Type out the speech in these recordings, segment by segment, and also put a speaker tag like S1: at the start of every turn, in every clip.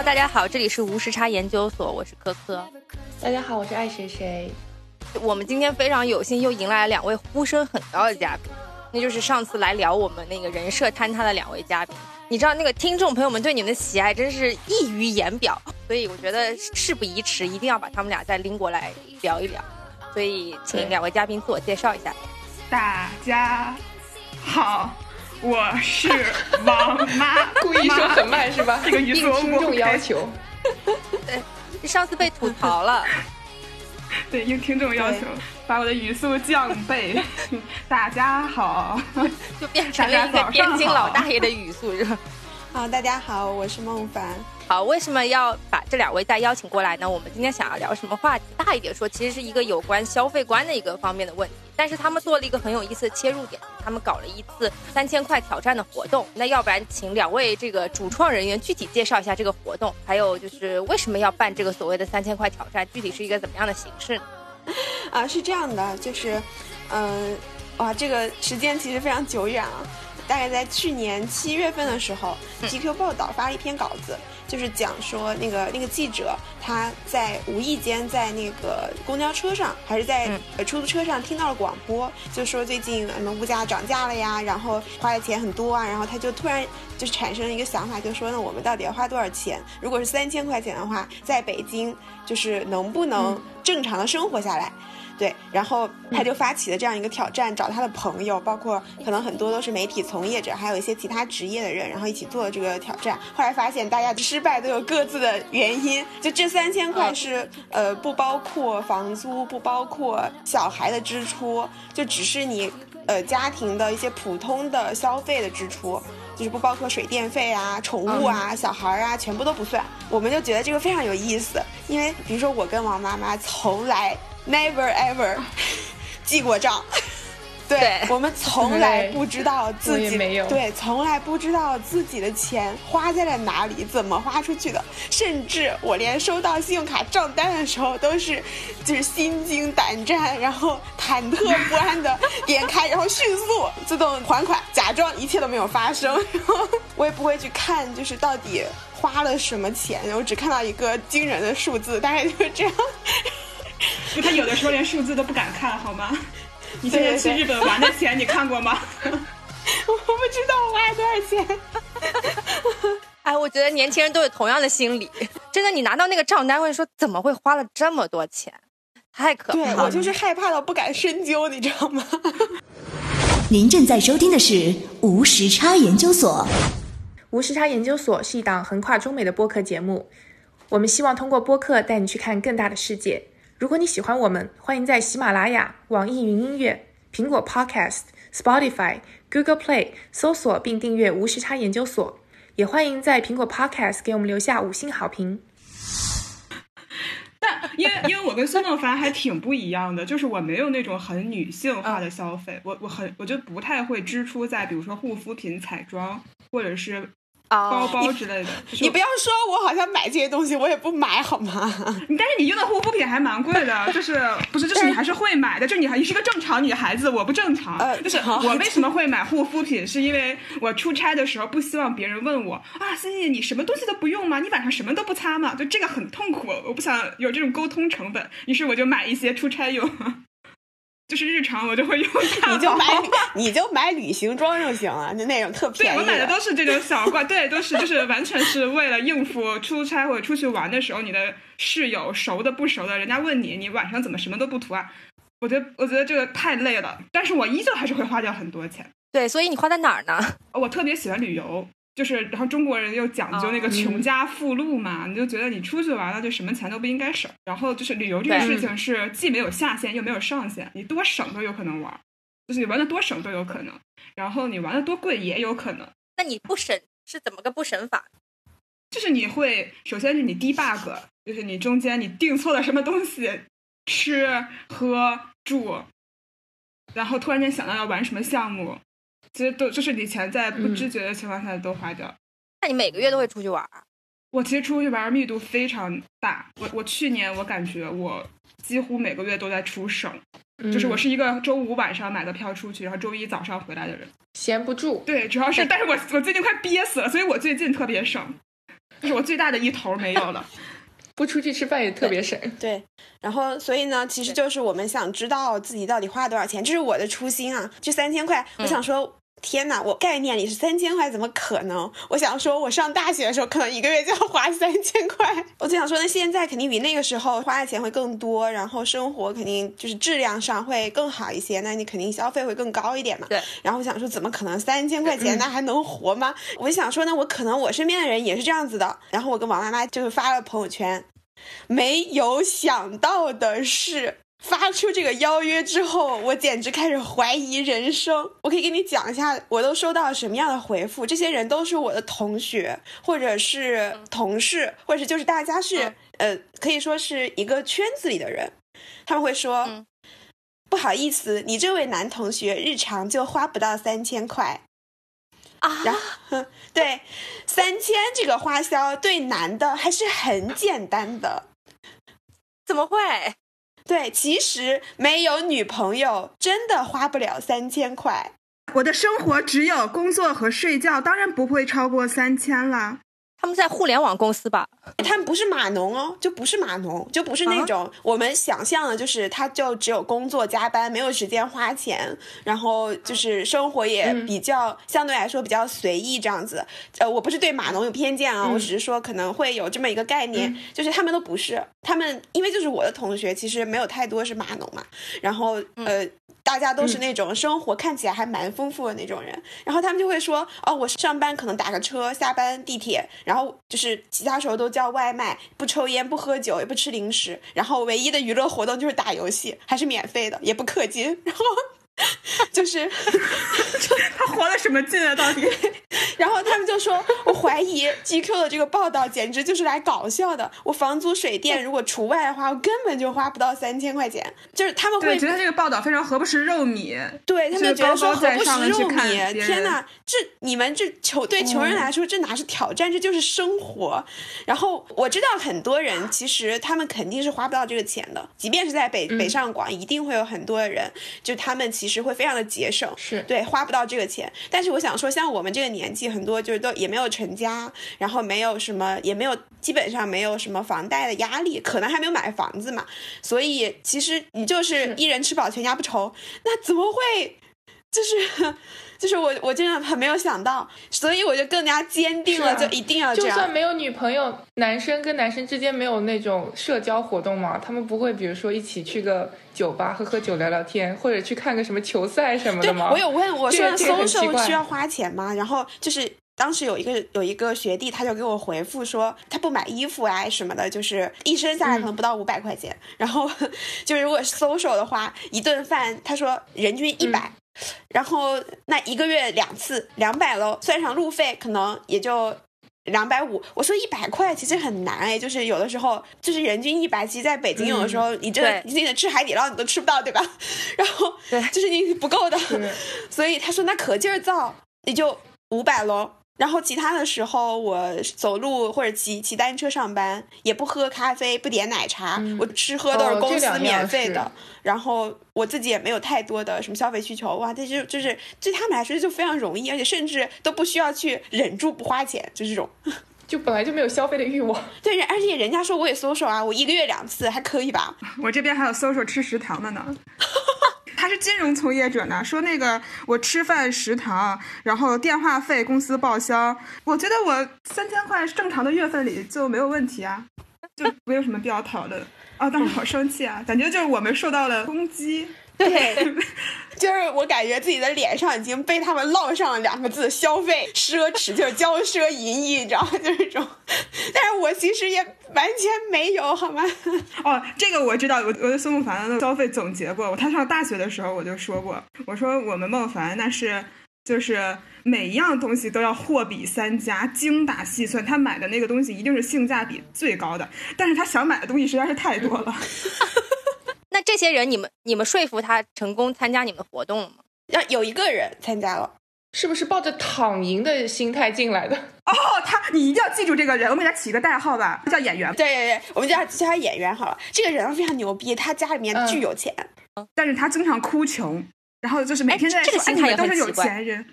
S1: Hello，大家好，这里是无时差研究所，我是科科。
S2: 大家好，我是爱谁谁。
S1: 我们今天非常有幸又迎来了两位呼声很高的嘉宾，那就是上次来聊我们那个人设坍塌的两位嘉宾。你知道那个听众朋友们对你们的喜爱真是溢于言表，所以我觉得事不宜迟，一定要把他们俩再拎过来聊一聊。所以请两位嘉宾自我介绍一下。
S3: 大家好。我是王妈，
S2: 故意说很慢是吧？
S3: 这个语速
S2: 听众要求。
S1: 对，上次被吐槽了。
S3: 对，应听众要求，把我的语速降倍。大家好，
S1: 就变成了一个天津老大爷的语速，是吧？
S4: 好，大家好，我是孟凡。
S1: 好，为什么要把这两位再邀请过来呢？我们今天想要聊什么话题？大一点说，其实是一个有关消费观的一个方面的问题。但是他们做了一个很有意思的切入点，他们搞了一次三千块挑战的活动。那要不然请两位这个主创人员具体介绍一下这个活动，还有就是为什么要办这个所谓的三千块挑战，具体是一个怎么样的形式呢？
S4: 啊，是这样的，就是，嗯，哇，这个时间其实非常久远啊，大概在去年七月份的时候，GQ 报道发了一篇稿子。就是讲说那个那个记者他在无意间在那个公交车上还是在呃出租车上听到了广播，就说最近什么物价涨价了呀，然后花的钱很多啊，然后他就突然就产生了一个想法，就说那我们到底要花多少钱？如果是三千块钱的话，在北京就是能不能正常的生活下来？对，然后他就发起了这样一个挑战，找他的朋友，包括可能很多都是媒体从业者，还有一些其他职业的人，然后一起做了这个挑战。后来发现大家失败都有各自的原因，就这三千块是呃不包括房租，不包括小孩的支出，就只是你呃家庭的一些普通的消费的支出，就是不包括水电费啊、宠物啊、小孩啊，全部都不算。我们就觉得这个非常有意思，因为比如说我跟王妈妈从来。Never ever 记过账，对我们从来不知道自己 对，从来不知道自己的钱花在了哪里，怎么花出去的，甚至我连收到信用卡账单的时候都是就是心惊胆战，然后忐忑不安的点开，然后迅速自动还款，假装一切都没有发生，然 后我也不会去看就是到底花了什么钱，我只看到一个惊人的数字，大概就是这样。
S3: 就他有的时候连数字都不敢看，好吗？你现在去日本玩的钱你看过吗？
S4: 我不知道我花了多少钱。
S1: 哎，我觉得年轻人都有同样的心理。真的，你拿到那个账单会说怎么会花了这么多钱？太可怕
S4: 了！我就是害怕到不敢深究，你知道吗？
S5: 您正在收听的是无时差研究所。
S2: 无时差研究所是一档横跨中美的播客节目。我们希望通过播客带你去看更大的世界。如果你喜欢我们，欢迎在喜马拉雅、网易云音乐、苹果 Podcast、Spotify、Google Play 搜索并订阅“无时差研究所”，也欢迎在苹果 Podcast 给我们留下五星好评。
S3: 但因为因为我跟孙梦凡还挺不一样的，就是我没有那种很女性化的消费，我我很我就不太会支出在比如说护肤品、彩妆或者是。包包之类的，
S4: 你不要说我好像买这些东西，我也不买好吗？
S3: 但是你用的护肤品还蛮贵的，就是不是就是你还是会买的，就是你还你是个正常女孩子，我不正常。就是我为什么会买护肤品，是因为我出差的时候不希望别人问我啊，思欣你什么东西都不用吗？你晚上什么都不擦吗？就这个很痛苦，我不想有这种沟通成本，于是我就买一些出差用。就是日常我就会用，
S4: 你就买 你就买旅行装就行了，就那种特便
S3: 宜。对我买的都是这种小罐，对，都是就是完全是为了应付出差或者出去玩的时候，你的室友熟的不熟的，人家问你，你晚上怎么什么都不涂啊？我觉得我觉得这个太累了，但是我依旧还是会花掉很多钱。
S1: 对，所以你花在哪儿呢？
S3: 我特别喜欢旅游。就是，然后中国人又讲究那个穷家富路嘛，你就觉得你出去玩了就什么钱都不应该省。然后就是旅游这个事情是既没有下限又没有上限，你多省都有可能玩，就是你玩的多省都有可能。然后你玩的多贵也有可能。
S1: 那你不省是怎么个不省法？
S3: 就是你会首先是你低 bug，就是你中间你订错了什么东西，吃喝住，然后突然间想到要玩什么项目。其实都就是你钱在不知觉的情况下都花掉。
S1: 那你每个月都会出去玩？
S3: 我其实出去玩密度非常大。我我去年我感觉我几乎每个月都在出省，就是我是一个周五晚上买的票出去，然后周一早上回来的人，
S2: 闲不住。
S3: 对，主要是，但是我我最近快憋死了，所以我最近特别省。就是我最大的一头没有了。
S2: 不出去吃饭也特别省。
S4: 对，然后所以呢，其实就是我们想知道自己到底花了多少钱，这是我的初心啊。这三千块，我想说。天哪，我概念里是三千块，怎么可能？我想说，我上大学的时候可能一个月就要花三千块。我就想说，那现在肯定比那个时候花的钱会更多，然后生活肯定就是质量上会更好一些，那你肯定消费会更高一点嘛。
S1: 对。
S4: 然后我想说，怎么可能三千块钱那还能活吗？我就想说，那我可能我身边的人也是这样子的。然后我跟王妈妈就是发了朋友圈，没有想到的是。发出这个邀约之后，我简直开始怀疑人生。我可以给你讲一下，我都收到了什么样的回复。这些人都是我的同学，或者是同事，或者是就是大家是呃，可以说是一个圈子里的人。他们会说：“不好意思，你这位男同学日常就花不到三千块
S1: 啊。”
S4: 然后，对，三千这个花销对男的还是很简单的。
S1: 怎么会？
S4: 对，其实没有女朋友真的花不了三千块。
S3: 我的生活只有工作和睡觉，当然不会超过三千了。
S1: 他们在互联网公司吧？
S4: 他们不是码农哦，就不是码农，就不是那种我们想象的，就是他就只有工作加班，没有时间花钱，然后就是生活也比较相对来说比较随意这样子。呃，我不是对码农有偏见啊，我只是说可能会有这么一个概念，就是他们都不是，他们因为就是我的同学，其实没有太多是码农嘛，然后呃。大家都是那种生活看起来还蛮丰富的那种人，然后他们就会说，哦，我上班可能打个车，下班地铁，然后就是其他时候都叫外卖，不抽烟，不喝酒，也不吃零食，然后唯一的娱乐活动就是打游戏，还是免费的，也不氪金，然后。就是
S3: 他活了什么劲啊？到底？
S4: 然后他们就说：“我怀疑 GQ 的这个报道简直就是来搞笑的。我房租水电如果除外的话，我根本就花不到三千块钱。就是他们会
S3: 觉得这个报道非常合不食肉米。
S4: 对他们觉得说合不食肉米。天哪，这你们这穷对穷人来说这哪是挑战，这就是生活。然后我知道很多人其实他们肯定是花不到这个钱的，即便是在北北上广，一定会有很多的人，就他们其实。实会非常的节省，
S2: 是
S4: 对花不到这个钱。但是我想说，像我们这个年纪，很多就是都也没有成家，然后没有什么，也没有基本上没有什么房贷的压力，可能还没有买房子嘛。所以其实你就是一人吃饱全家不愁。那怎么会？就是。就是我，我真的很没有想到，所以我就更加坚定了，就一定要这
S2: 样。就算没有女朋友，男生跟男生之间没有那种社交活动嘛，他们不会，比如说一起去个酒吧喝喝酒、聊聊天，或者去看个什么球赛什么的吗？
S4: 我有问，我说搜搜需要花钱吗？然后就是当时有一个有一个学弟，他就给我回复说，他不买衣服啊什么的，就是一身下来可能不到五百块钱。然后 就是如果搜搜的话，一顿饭他说人均一百。然后那一个月两次两百喽，算上路费可能也就两百五。我说一百块其实很难哎，就是有的时候就是人均一百，其实在北京有的时候你这你得吃海底捞你都吃不到对吧？然后
S1: 对，
S4: 就是你不够的，所以他说那可劲儿造也就五百喽。然后其他的时候，我走路或者骑骑单车上班，也不喝咖啡，不点奶茶，我吃喝都是公司免费的。然后我自己也没有太多的什么消费需求，哇，这就就是对他们来说就非常容易，而且甚至都不需要去忍住不花钱，就这种，
S2: 就本来就没有消费的欲望。
S4: 对，而且人家说我也搜索啊，我一个月两次还可以吧？
S3: 我这边还有搜索吃食堂的呢。他是金融从业者呢，说那个我吃饭食堂，然后电话费公司报销，我觉得我三千块正常的月份里就没有问题啊，就没有什么必要讨论啊。当时好生气啊，感觉就是我们受到了攻击。
S4: 对，就是我感觉自己的脸上已经被他们烙上了两个字：消费奢侈，就是骄奢淫逸，你知道吗？就是这种。但是我其实也完全没有，好吗？
S3: 哦，这个我知道，我我的孙梦凡的消费总结过。他上大学的时候我就说过，我说我们梦凡那是就是每一样东西都要货比三家，精打细算，他买的那个东西一定是性价比最高的。但是他想买的东西实在是太多了。
S1: 那这些人，你们你们说服他成功参加你们的活动了吗？
S4: 要有一个人参加了，
S2: 是不是抱着躺赢的心态进来的？
S3: 哦，他，你一定要记住这个人，我们给他起个代号吧，叫演员。
S4: 对对对，我们叫他叫他演员好了。这个人非常牛逼，他家里面巨有钱，
S3: 但是他经常哭穷，然后就是每天在
S1: 这个心态
S3: 都是有钱人。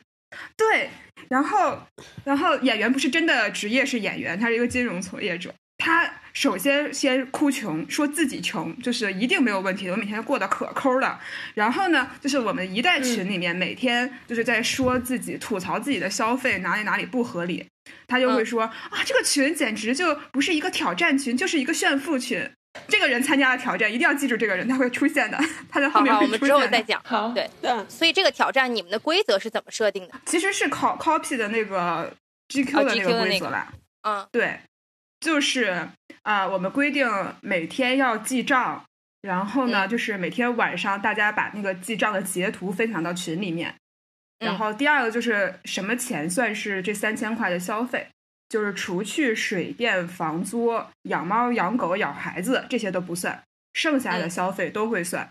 S3: 对，然后然后演员不是真的职业是演员，他是一个金融从业者。他首先先哭穷，说自己穷，就是一定没有问题的。我每天过得可抠了。然后呢，就是我们一代群里面每天就是在说自己吐槽自己的消费哪里哪里不合理，他就会说啊，这个群简直就不是一个挑战群，就是一个炫富群。这个人参加了挑战，一定要记住这个人，他会出现的。他在后面
S1: 我们之后再讲。
S2: 好，
S1: 对，嗯。所以这个挑战你们的规则是怎么设定的？
S3: 其实是 copy 的那个 GQ 的那个规则吧。
S1: 嗯，
S3: 对。就是啊，我们规定每天要记账，然后呢，就是每天晚上大家把那个记账的截图分享到群里面。然后第二个就是什么钱算是这三千块的消费，就是除去水电、房租、养猫、养狗、养孩子这些都不算，剩下的消费都会算。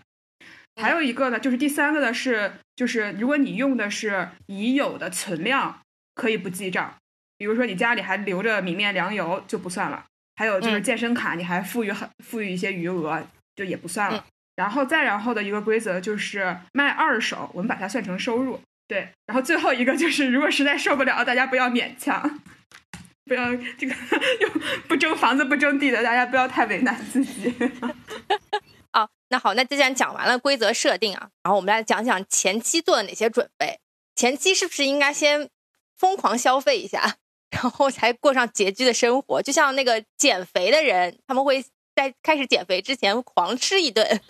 S3: 还有一个呢，就是第三个呢是，就是如果你用的是已有的存量，可以不记账。比如说你家里还留着米面粮油就不算了，还有就是健身卡你还富裕很富裕一些余额就也不算了。然后再然后的一个规则就是卖二手，我们把它算成收入。对，然后最后一个就是如果实在受不了，大家不要勉强，不要这个 又不争房子不争地的，大家不要太为难自己。
S1: 哦，那好，那既然讲完了规则设定啊，然后我们来讲讲前期做了哪些准备。前期是不是应该先疯狂消费一下？然后才过上拮据的生活，就像那个减肥的人，他们会在开始减肥之前狂吃一顿。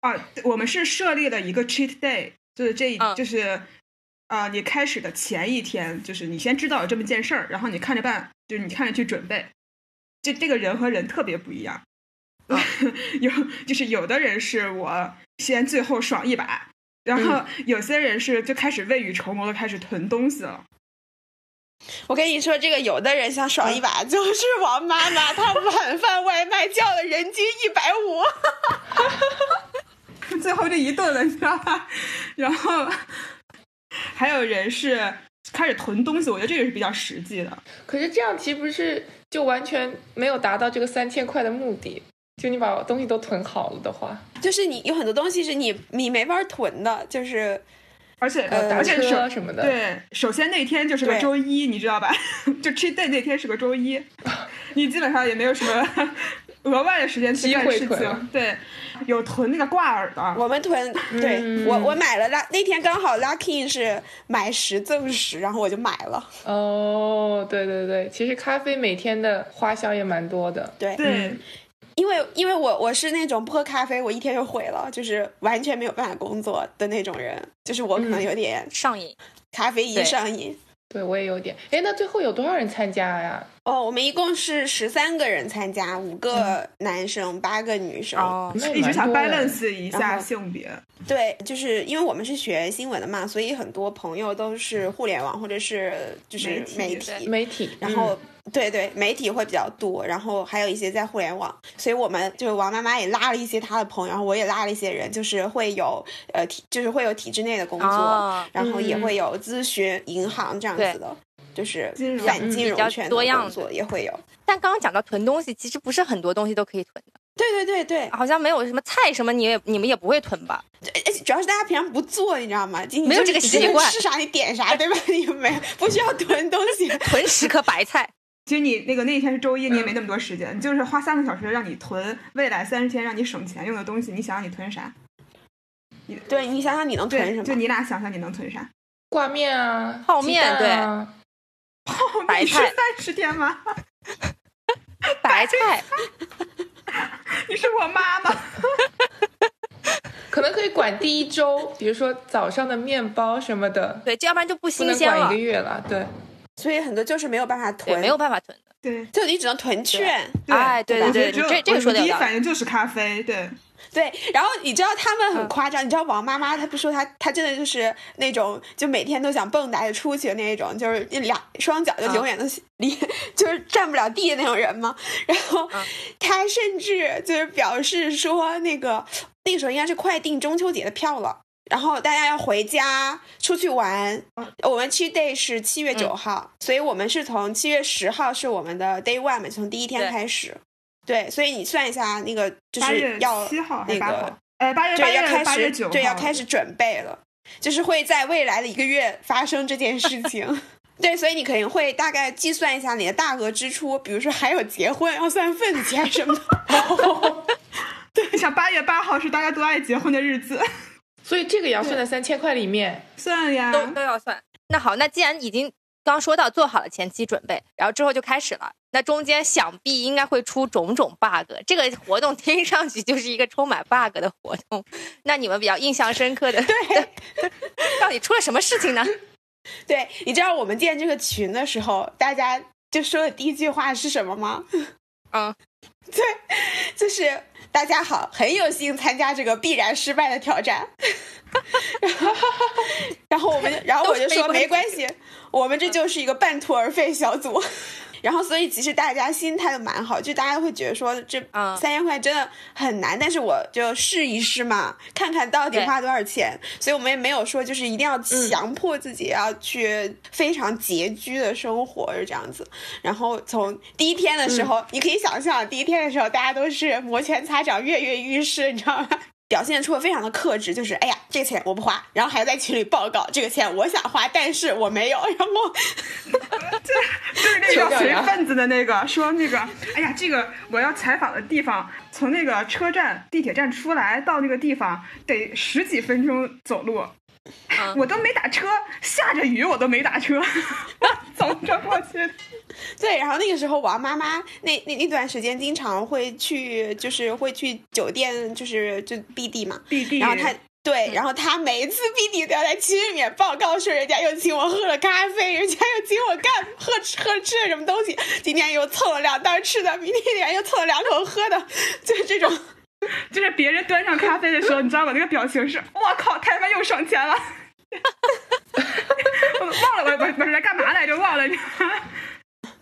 S3: 啊，我们是设立了一个 cheat day，就是这，就是啊，你开始的前一天，就是你先知道有这么件事儿，然后你看着办，就是你看着去准备。这这个人和人特别不一样，有就是有的人是我先最后爽一把，然后有些人是就开始未雨绸缪的开始囤东西了。
S4: 我跟你说，这个有的人想爽一把，就是王妈妈，她晚饭外卖叫了人均一百五，
S3: 最后这一顿了，你知道吧？然后还有人是开始囤东西，我觉得这个是比较实际的。
S2: 可是这样岂不是就完全没有达到这个三千块的目的？就你把东西都囤好了的话，
S4: 就是你有很多东西是你你没法囤的，就是。
S3: 而且而且
S2: 首什么的，
S3: 对，首先那天就是个周一，你知道吧？就 cheat day 那天是个周一，你基本上也没有什么额外的时间去干事情。对，有囤那个挂耳的，
S4: 我们囤。对我我买了，那那天刚好 lucky 是买十赠十，然后我就买了。
S2: 哦，对对对，其实咖啡每天的花销也蛮多的。
S4: 对
S3: 对。
S4: 因为因为我我是那种不喝咖啡我一天就毁了，就是完全没有办法工作的那种人，就是我可能有点
S1: 上瘾，
S4: 咖啡一上瘾。
S2: 对我也有点。哎，那最后有多少人参加呀？
S4: 哦，我们一共是十三个人参加，五个男生，八个女生。
S2: 哦，
S3: 一直想 balance 一下性别。
S4: 对，就是因为我们是学新闻的嘛，所以很多朋友都是互联网或者是就是媒体。
S2: 媒体，
S4: 然后。对对，媒体会比较多，然后还有一些在互联网，所以我们就是王妈妈也拉了一些她的朋友，然后我也拉了一些人，就是会有呃体，就是会有体制内的工作，然后也会有咨询、银行这样子的，就是反金融圈多样作也会有。
S1: 但刚刚讲到囤东西，其实不是很多东西都可以囤的。
S4: 对对对对，
S1: 好像没有什么菜什么，你也你们也不会囤吧？
S4: 主要是大家平常不做，你知道吗？
S1: 没有这个习惯，
S4: 吃啥你点啥，对吧？你没不需要囤东西，
S1: 囤十颗白菜。
S3: 其实你那个那一天是周一，你也没那么多时间，你就是花三个小时让你囤未来三十天让你省钱用的东西。你想想你囤啥？
S4: 你对你想想你能囤什么？
S3: 就你俩想想你能囤啥？
S2: 挂面啊，
S1: 泡面对，
S3: 泡面是三十天吗？
S1: 白菜，
S3: 你是我妈妈。
S2: 可能可以管第一周，比如说早上的面包什么的。
S1: 对，要不然就
S2: 不
S1: 新鲜了。
S2: 管一个月了，对。
S4: 所以很多就是没有办法囤，
S1: 没有办法囤的。
S3: 对，
S4: 就你只能囤券。
S1: 哎，对对对，这这个说的
S3: 第一反应就是咖啡，对
S4: 对。然后你知道他们很夸张，你知道王妈妈她不说她她真的就是那种就每天都想蹦跶着出去的那种，就是两双脚就永远都离 就是站不了地的那种人吗？然后她甚至就是表示说，那个那个时候应该是快订中秋节的票了。然后大家要回家出去玩，我们去 day 是七月九号，所以我们是从七月十号是我们的 day one 从第一天开始，对，所以你算一下那个就是要那个，
S3: 呃八月八月
S4: 八月九对要开始准备了，就是会在未来的一个月发生这件事情。对，所以你肯定会大概计算一下你的大额支出，比如说还有结婚要算份子钱什么的。
S3: 对，像八月八号是大家都爱结婚的日子，
S2: 所以这个也要算在三千块里面，
S3: 算呀，
S1: 都都要算。那好，那既然已经刚说到做好了前期准备，然后之后就开始了，那中间想必应该会出种种 bug。这个活动听上去就是一个充满 bug 的活动。那你们比较印象深刻的，
S4: 对，
S1: 到底出了什么事情呢？
S4: 对，你知道我们建这个群的时候，大家就说的第一句话是什么吗？
S1: 嗯，
S4: 对，就是大家好，很有幸参加这个必然失败的挑战。然后我们，然后我就说没关系，我们这就是一个半途而废小组。然后，所以其实大家心态都蛮好，就大家会觉得说这三千块真的很难，但是我就试一试嘛，看看到底花多少钱。所以我们也没有说就是一定要强迫自己要去非常拮据的生活，是这样子。然后从第一天的时候，你可以想象，第一天的时候大家都是摩拳擦掌、跃跃欲试，你知道吗？表现出了非常的克制，就是哎呀，这个钱我不花，然后还在群里报告这个钱我想花，但是我没有，然后
S3: 就就是那个随份子的那个说那个，哎呀，这个我要采访的地方，从那个车站地铁站出来到那个地方得十几分钟走路，我都没打车，下着雨我都没打车，走着过去。
S4: 对，然后那个时候，王妈妈那那那段时间经常会去，就是会去酒店，就是就 B D 嘛
S3: ，B D。
S4: 然后她对，然后他每一次 B D 都要在群里面报告说，人家又请我喝了咖啡，人家又请我干喝吃喝吃了什么东西，今天又蹭了两袋吃的，明天又蹭了两口喝的，就是这种。
S3: 就是别人端上咖啡的时候，你知道吗？那个表情是，我靠，他他妈又省钱了。忘了我我我是来干嘛来着？忘了。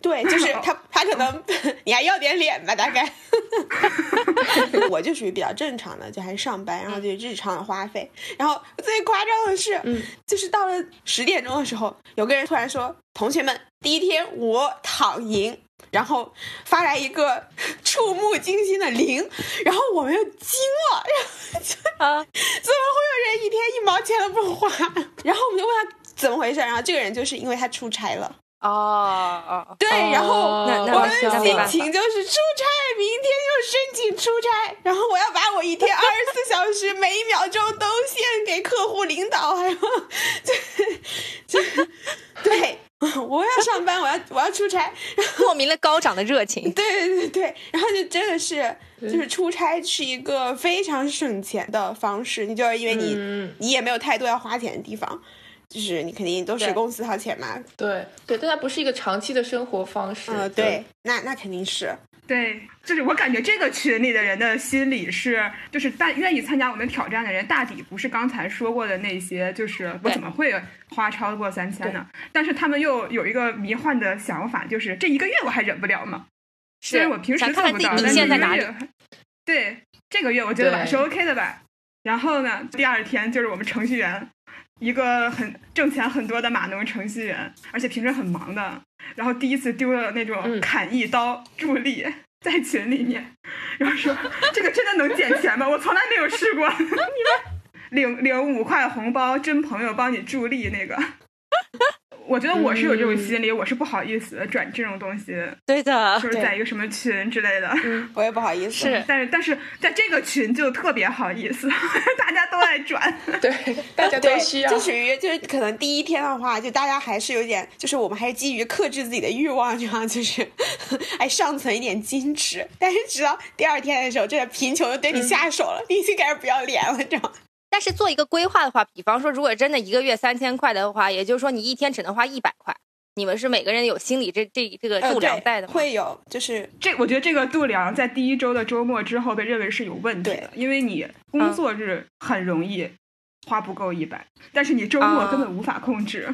S4: 对，就是 他，他可能你还要点脸吧，大概。我就属于比较正常的，就还是上班，然后就日常的花费。然后最夸张的是，就是到了十点钟的时候，有个人突然说：“同学们，第一天我躺赢。”然后发来一个触目惊心的零，然后我们又惊了，然后啊，怎么会有人一天一毛钱都不花？然后我们就问他怎么回事，然后这个人就是因为他出差了。
S1: 哦哦，
S4: 对，然后
S1: 我
S4: 的心情就是出差，明天又申请出差，然后我要把我一天二十四小时每一秒钟都献给客户领导，还有，对，对。我要上班，我要我要出差，
S1: 莫名的高涨的热情。
S4: 对对对对，然后就真的是，就是出差是一个非常省钱的方式。你就是因为你你也没有太多要花钱的地方，就是你肯定都是公司掏钱嘛。
S2: 对对，但它不是一个长期的生活方式。
S4: 嗯，对，那那肯定是。
S3: 对，就是我感觉这个群里的人的心理是，就是大愿意参加我们挑战的人，大抵不是刚才说过的那些，就是我怎么会花超过三千呢？但是他们又有一个迷幻的想法，就是这一个月我还忍不了吗？虽然我平时做不到，但是这个月，对这个月我觉得还是 OK 的吧。然后呢，第二天就是我们程序员，一个很挣钱很多的码农程序员，而且平时很忙的。然后第一次丢了那种砍一刀助力在群里面，然后说这个真的能捡钱吗？我从来没有试过。你们领领五块红包，真朋友帮你助力那个。我觉得我是有这种心理，我是不好意思转这种东西。
S1: 对的，
S3: 就是在一个什么群之类的，
S4: 我也不好意思。
S1: 是，
S3: 但是但是在这个群就特别好意思，大家都在转。
S2: 对，大家都需要。
S4: 就属于就是可能第一天的话，就大家还是有点，就是我们还是基于克制自己的欲望，这样就是还 尚存一点矜持。但是直到第二天的时候，这个贫穷就对你下手了，你已经开始不要脸了，知道吗？
S1: 但是做一个规划的话，比方说，如果真的一个月三千块的话，也就是说你一天只能花一百块。你们是每个人有心理这这这个度量在的吗？
S4: 会有，就是
S3: 这，我觉得这个度量在第一周的周末之后被认为是有问题的，因为你工作日很容易花不够一百，但是你周末根本无法控制，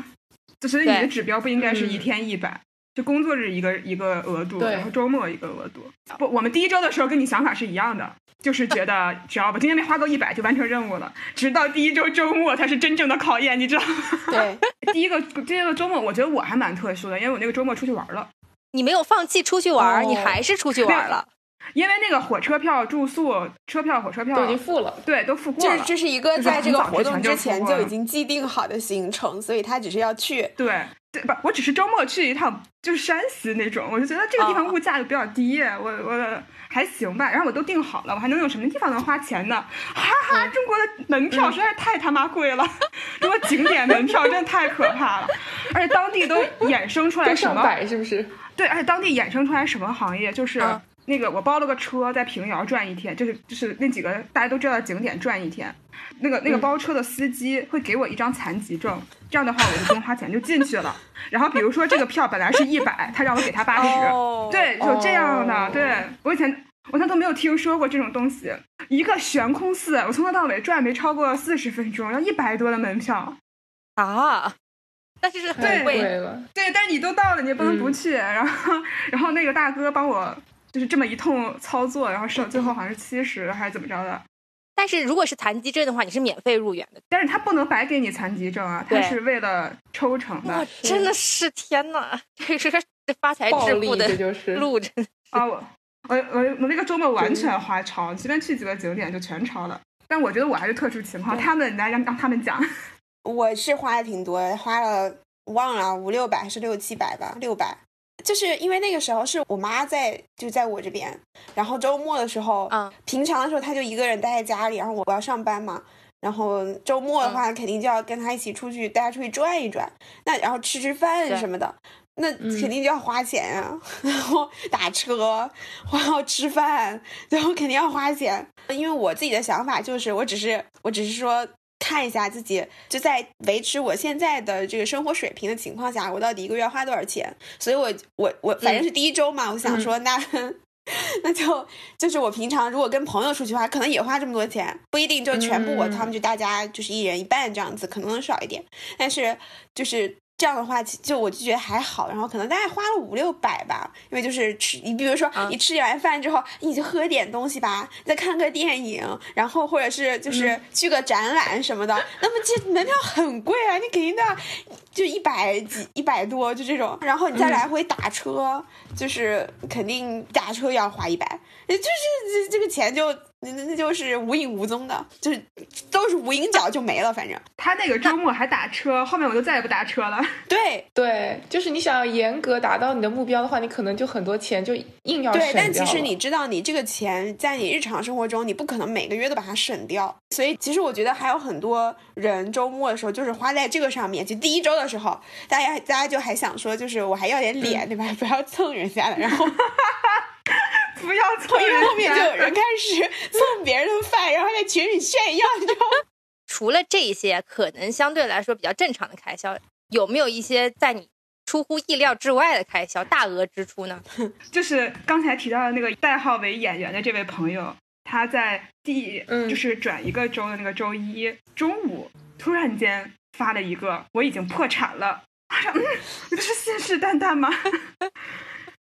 S3: 所以你的指标不应该是一天一百。就工作日一个一个额度，然后周末一个额度。不，我们第一周的时候跟你想法是一样的，就是觉得 只要我今天没花够一百就完成任务了。直到第一周周末才是真正的考验，你知道吗？
S4: 对，
S3: 第一个第一个周末，我觉得我还蛮特殊的，因为我那个周末出去玩了。
S1: 你没有放弃出去玩，你还是出去玩了。
S3: 因为那个火车票、住宿、车票、火车票
S2: 都已经付了，
S3: 对，都付过
S4: 了。就是这是一个在这个活动之前
S3: 就
S4: 已经既定好的行程，所以他只是要去。
S3: 对，对，不，我只是周末去一趟，就是山西那种，我就觉得这个地方物价就比较低，我我还行吧。然后我都订好了，我还能有什么地方能花钱呢？哈哈，中国的门票实在是太他妈贵了，中国景点门票真的太可怕了，而且当地都衍生出来什么？
S2: 是不是？
S3: 对，而且当地衍生出来什么行业？就是那个我包了个车，在平遥转一天，就是就是那几个大家都知道的景点转一天。那个那个包车的司机会给我一张残疾证，这样的话我就不用花钱就进去了。然后比如说这个票本来是一百，他让我给他八十，对，就这样的。对我以前我他都没有听说过这种东西。一个悬空寺，我从头到尾转没超过四十分钟，要一百多的门票
S1: 啊。但是很贵
S2: 了，
S3: 对，但是你都到了，你也不能不去。然后，然后那个大哥帮我就是这么一通操作，然后剩最后好像是七十还是怎么着的。
S1: 但是如果是残疾证的话，你是免费入园的。
S3: 但是他不能白给你残疾证啊，他是为了抽成的。
S1: 真的是天哪，这是发财致富的路，真
S3: 啊！我我我我那个周末完全花超，随便去几个景点就全超了。但我觉得我还是特殊情况，他们来让让他们讲。
S4: 我是花的挺多，花了忘了五六百还是六七百吧，六百。就是因为那个时候是我妈在，就在我这边，然后周末的时候，
S1: 嗯，
S4: 平常的时候她就一个人待在家里，然后我要上班嘛，然后周末的话肯定就要跟她一起出去，带她出去转一转，那然后吃吃饭什么的，那肯定就要花钱啊，然后打车，然后吃饭，然后肯定要花钱，因为我自己的想法就是，我只是，我只是说。看一下自己就在维持我现在的这个生活水平的情况下，我到底一个月花多少钱？所以，我我我反正是第一周嘛，我想说，那 那就就是我平常如果跟朋友出去的话，可能也花这么多钱，不一定就全部我他们就大家就是一人一半这样子，可能能少一点，但是就是。这样的话，就我就觉得还好，然后可能大概花了五六百吧，因为就是吃，你比如说你吃完饭之后，你就喝点东西吧，再看个电影，然后或者是就是去个展览什么的，那么这门票很贵啊，你肯定都要就一百几、一百多就这种，然后你再来回打车，就是肯定打车要花一百，就是这这个钱就。那那那就是无影无踪的，就是都是无影脚就没了。反正
S3: 他那个周末还打车，后面我就再也不打车了。
S4: 对
S2: 对，就是你想要严格达到你的目标的话，你可能就很多钱就硬要省
S4: 对，但其实你知道，你这个钱在你日常生活中，你不可能每个月都把它省掉。所以其实我觉得还有很多人周末的时候就是花在这个上面。就第一周的时候，大家大家就还想说，就是我还要点脸，对吧？不要蹭人家的，然后。
S3: 不要
S4: 从一后面就有人开始蹭别人的饭，然后在群里炫耀，你知道吗？
S1: 除了这些可能相对来说比较正常的开销，有没有一些在你出乎意料之外的开销、大额支出呢？
S3: 就是刚才提到的那个代号为演员的这位朋友，他在第就是转一个周的那个周一中午，突然间发了一个“我已经破产了”，嗯，你不是信誓旦旦吗？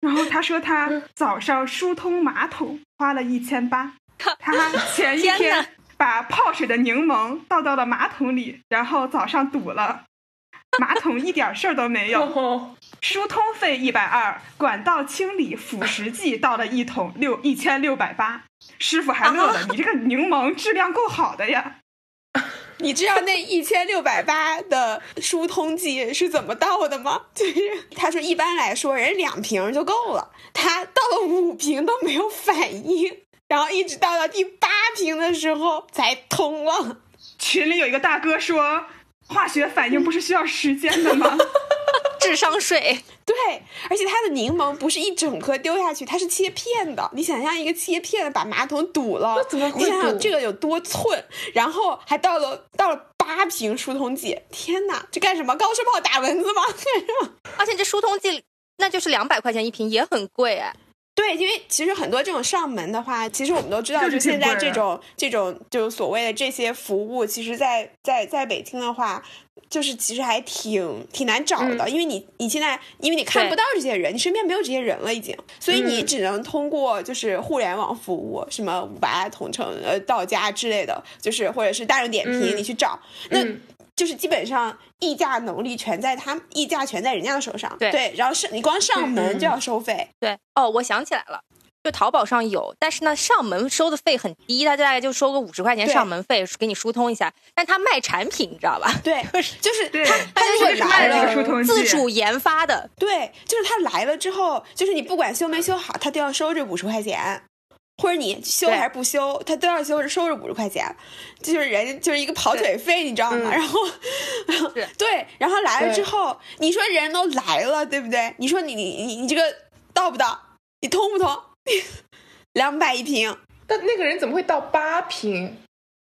S3: 然后他说他早上疏通马桶花了一千八，他前一天把泡水的柠檬倒到了马桶里，然后早上堵了，马桶一点事儿都没有，疏通费一百二，管道清理腐蚀剂倒了一桶六一千六百八，师傅还乐了，你这个柠檬质量够好的呀。
S4: 你知道那一千六百八的疏通剂是怎么倒的吗？就是他说一般来说人两瓶就够了，他倒了五瓶都没有反应，然后一直倒到第八瓶的时候才通了。
S3: 群里有一个大哥说，化学反应不是需要时间的吗？
S1: 智商税。
S4: 对，而且它的柠檬不是一整颗丢下去，它是切片的。你想象一个切片的把马桶堵了，
S2: 怎么
S4: 你想想这个有多寸？然后还倒了倒了八瓶疏通剂，天哪，这干什么？高射炮打蚊子吗？
S1: 而且这疏通剂那就是两百块钱一瓶，也很贵哎。
S4: 对，因为其实很多这种上门的话，其实我们都知道，就现在这种这种就所谓的这些服务，其实，在在在北京的话，就是其实还挺挺难找的，因为你你现在因为你看不到这些人，你身边没有这些人了已经，所以你只能通过就是互联网服务，什么五八同城、呃到家之类的，就是或者是大众点评，你去找。那。就是基本上议价能力全在他议价全在人家的手上，
S1: 对，
S4: 然后是你光上门就要收费，
S1: 对。哦，我想起来了，就淘宝上有，但是呢，上门收的费很低，他大概就收个五十块钱上门费，给你疏通一下。但他卖产品，你知道吧？
S4: 对，就是他，
S3: 他
S4: 就是来
S3: 了，
S1: 自主研发的。
S4: 对，就是他来了之后，就是你不管修没修好，他都要收这五十块钱，或者你修还是不修，他都要修收着五十块钱，就是人就是一个跑腿费，你知道吗？然后，对，然后来了之后，你说人都来了，对不对？你说你你你你这个到不到？你通不通？两百一瓶，
S2: 但那个人怎么会到八瓶？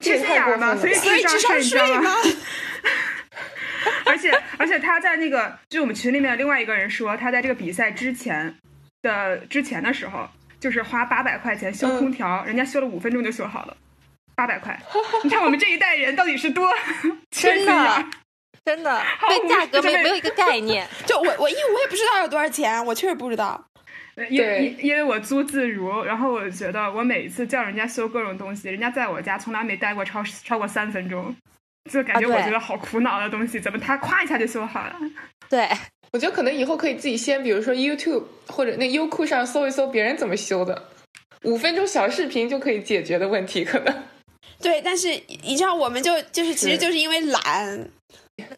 S3: 这
S2: 太过分了，
S3: 所以智商税吗？而且而且他在那个，就我们群里面另外一个人说，他在这个比赛之前的之前的时候，就是花八百块钱修空调，人家修了五分钟就修好了，八百块。你看我们这一代人到底是多
S1: 真的真的对价格没没有一个概念。
S4: 就我我因为我也不知道有多少钱，我确实不知道。
S3: 因因因为我租自如，然后我觉得我每一次叫人家修各种东西，人家在我家从来没待过超超过三分钟，就感觉我觉得好苦恼的东西，怎么他咵一下就修好了？
S1: 对，
S2: 我觉得可能以后可以自己先，比如说 YouTube 或者那优酷上搜一搜别人怎么修的，五分钟小视频就可以解决的问题，可能。
S4: 对，但是你知道，我们就就是其实就是因为懒。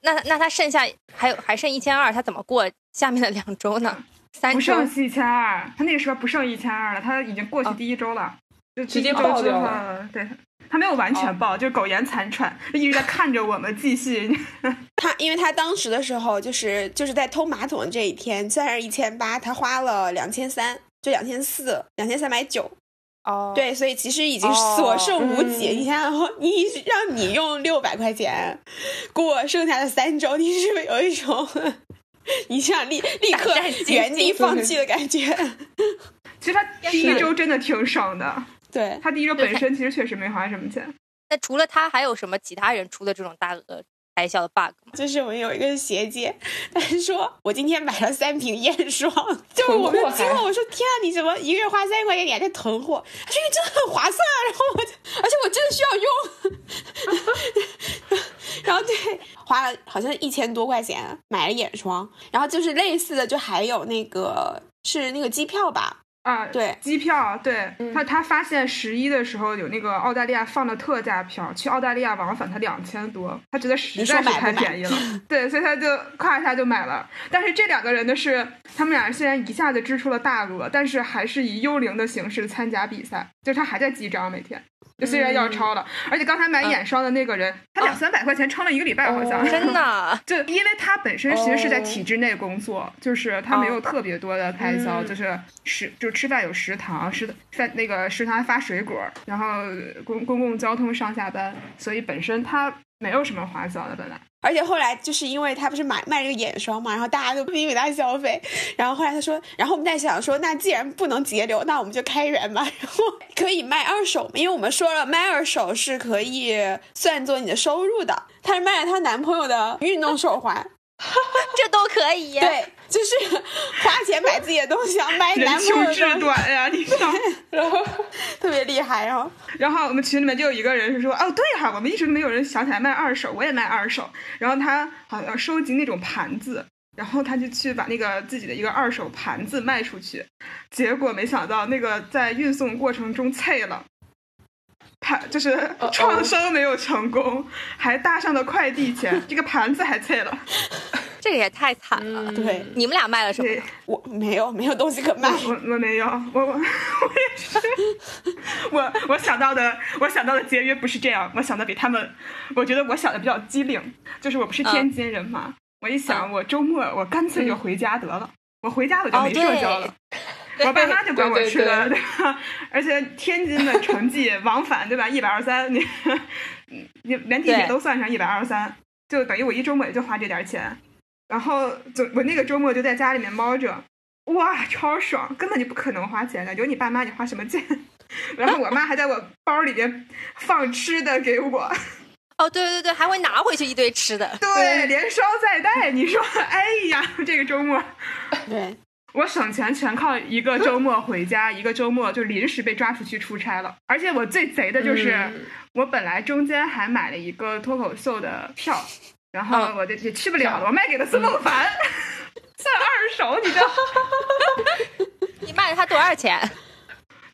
S1: 那那他剩下还有还剩一千二，他怎么过下面的两周呢？
S3: 三不剩一千二，他那个时候不剩一千二了，他已经过去第一周了，就
S2: 直接爆掉
S3: 了。对，他没有完全爆，就是苟延残喘，他一直在看着我们继续。
S4: 他因为他当时的时候，就是就是在偷马桶的这一天，虽然是一千八，他花了两千三，就两千四，两千三百九。
S1: 哦，
S4: 对，所以其实已经所剩无几。你想想，你让你用六百块钱过剩下的三周，你是不是有一种？你想立立刻原地放弃的感觉。
S3: 其实他第一周真的挺爽的，
S4: 对
S3: 他第一个本身其实确实没花什么钱。
S1: 那除了他，还有什么其他人出的这种大额开销的 bug 吗？
S4: 就是我们有一个学姐，她说我今天买了三瓶眼霜，就我们惊了，我说天啊，你怎么一个月花三块钱，你还在囤货？她说真的很划算啊，然后我就，而且我真的需要用。然后对，花了好像一千多块钱买了眼霜，然后就是类似的，就还有那个是那个机票吧？
S3: 啊，
S4: 对，
S3: 机票，对他他发现十一的时候有那个澳大利亚放的特价票，去澳大利亚往返才两千多，他觉得实在是太便宜了，对，所以他就咵一下就买了。但是这两个人的是，他们俩虽然一下子支出了大额，但是还是以幽灵的形式参加比赛，就是他还在记账每天。就虽然要超了，而且刚才买眼霜的那个人，他两三百块钱撑了一个礼拜，好像。
S1: 真的。
S3: 就因为他本身其实是在体制内工作，就是他没有特别多的开销，就是食就吃饭有食堂，食饭那个食堂还发水果，然后公公共交通上下班，所以本身他没有什么花销的本来。
S4: 而且后来就是因为他不是买卖这个眼霜嘛，然后大家都不允许他消费，然后后来他说，然后我们在想说，那既然不能节流，那我们就开源吧，然后可以卖二手，因为我们说了卖二手是可以算作你的收入的。她是卖了她男朋友的运动手环。
S1: 这都可以，
S4: 对，就是花钱买自己的东西，买男朋友的。
S3: 人短呀，你知道？
S4: 然 后特别厉害，然后，
S3: 然后我们群里面就有一个人是说，哦，对哈，我们一直没有人想起来卖二手，我也卖二手。然后他好像收集那种盘子，然后他就去把那个自己的一个二手盘子卖出去，结果没想到那个在运送过程中碎了。盘就是创收没有成功，还搭上了快递钱，这个盘子还碎了，
S1: 这个也太惨了。
S4: 对，
S1: 你们俩卖了什么？
S4: 我没有，没有东西可卖。
S3: 我我没有，我我我也是。我我想到的，我想到的节约不是这样，我想的比他们，我觉得我想的比较机灵。就是我不是天津人嘛，我一想，我周末我干脆就回家得了，我回家我就没社交了。我爸妈就管我吃的，对吧？而且天津的成绩 往返，对吧？一百二三，你你连地铁都算上一百二三，就等于我一周末也就花这点钱。然后就我那个周末就在家里面猫着，哇，超爽，根本就不可能花钱的。有你爸妈，你花什么钱？然后我妈还在我包里边放吃的给我。
S1: 哦，对对对，还会拿回去一堆吃的。
S3: 对，连烧再带。你说，哎呀，这个周末，
S4: 对。
S3: 我省钱全靠一个周末回家，一个周末就临时被抓出去出差了。而且我最贼的就是，我本来中间还买了一个脱口秀的票，然后我就也去不了了，我卖给了孙梦凡，算二手，你知道？
S1: 你卖了他多少钱？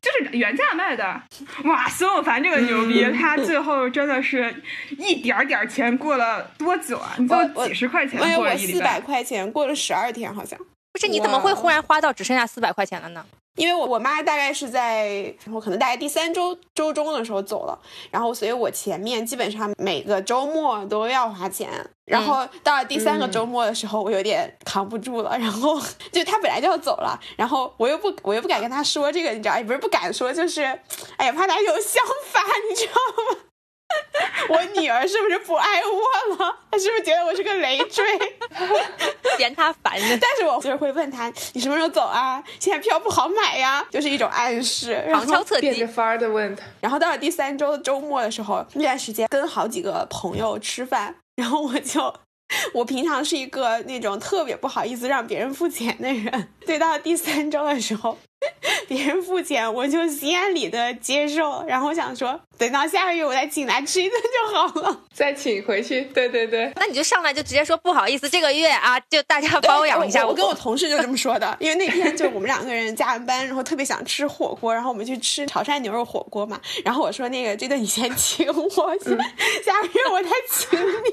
S3: 就是原价卖的。哇，孙永凡这个牛逼，他最后真的是一点点钱过了多久啊？你就几十块钱过了一
S4: 四百块钱过了十二天，好像。
S1: 不是，你怎么会忽然花到只剩下四百块钱了呢？
S4: 因为我我妈大概是在我可能大概第三周周中的时候走了，然后所以我前面基本上每个周末都要花钱，然后到了第三个周末的时候，我有点扛不住了，然后就她本来就要走了，然后我又不我又不敢跟她说这个，你知道，也不是不敢说，就是哎呀怕她有想法，你知道吗？我女儿是不是不爱我了？她是不是觉得我是个累赘，
S1: 嫌她烦呢？
S4: 但是我就是会问她，你什么时候走啊？现在票不好买呀，就是一种暗示，
S1: 旁敲侧击，
S2: 变着法儿的问他。
S4: 然后到了第三周的周末的时候，那段时间跟好几个朋友吃饭，然后我就，我平常是一个那种特别不好意思让别人付钱的人，对，到了第三周的时候。别人付钱，我就心安理得接受。然后想说，等到下个月我再请他吃一顿就好了，
S2: 再请回去。对对对，
S1: 那你就上来就直接说不好意思，这个月啊，就大家包养一下。
S4: 我跟我同事就这么说的，因为那天就我们两个人加完班，然后特别想吃火锅，然后我们去吃潮汕牛肉火锅嘛。然后我说那个这顿你先请我，下个月我再请你。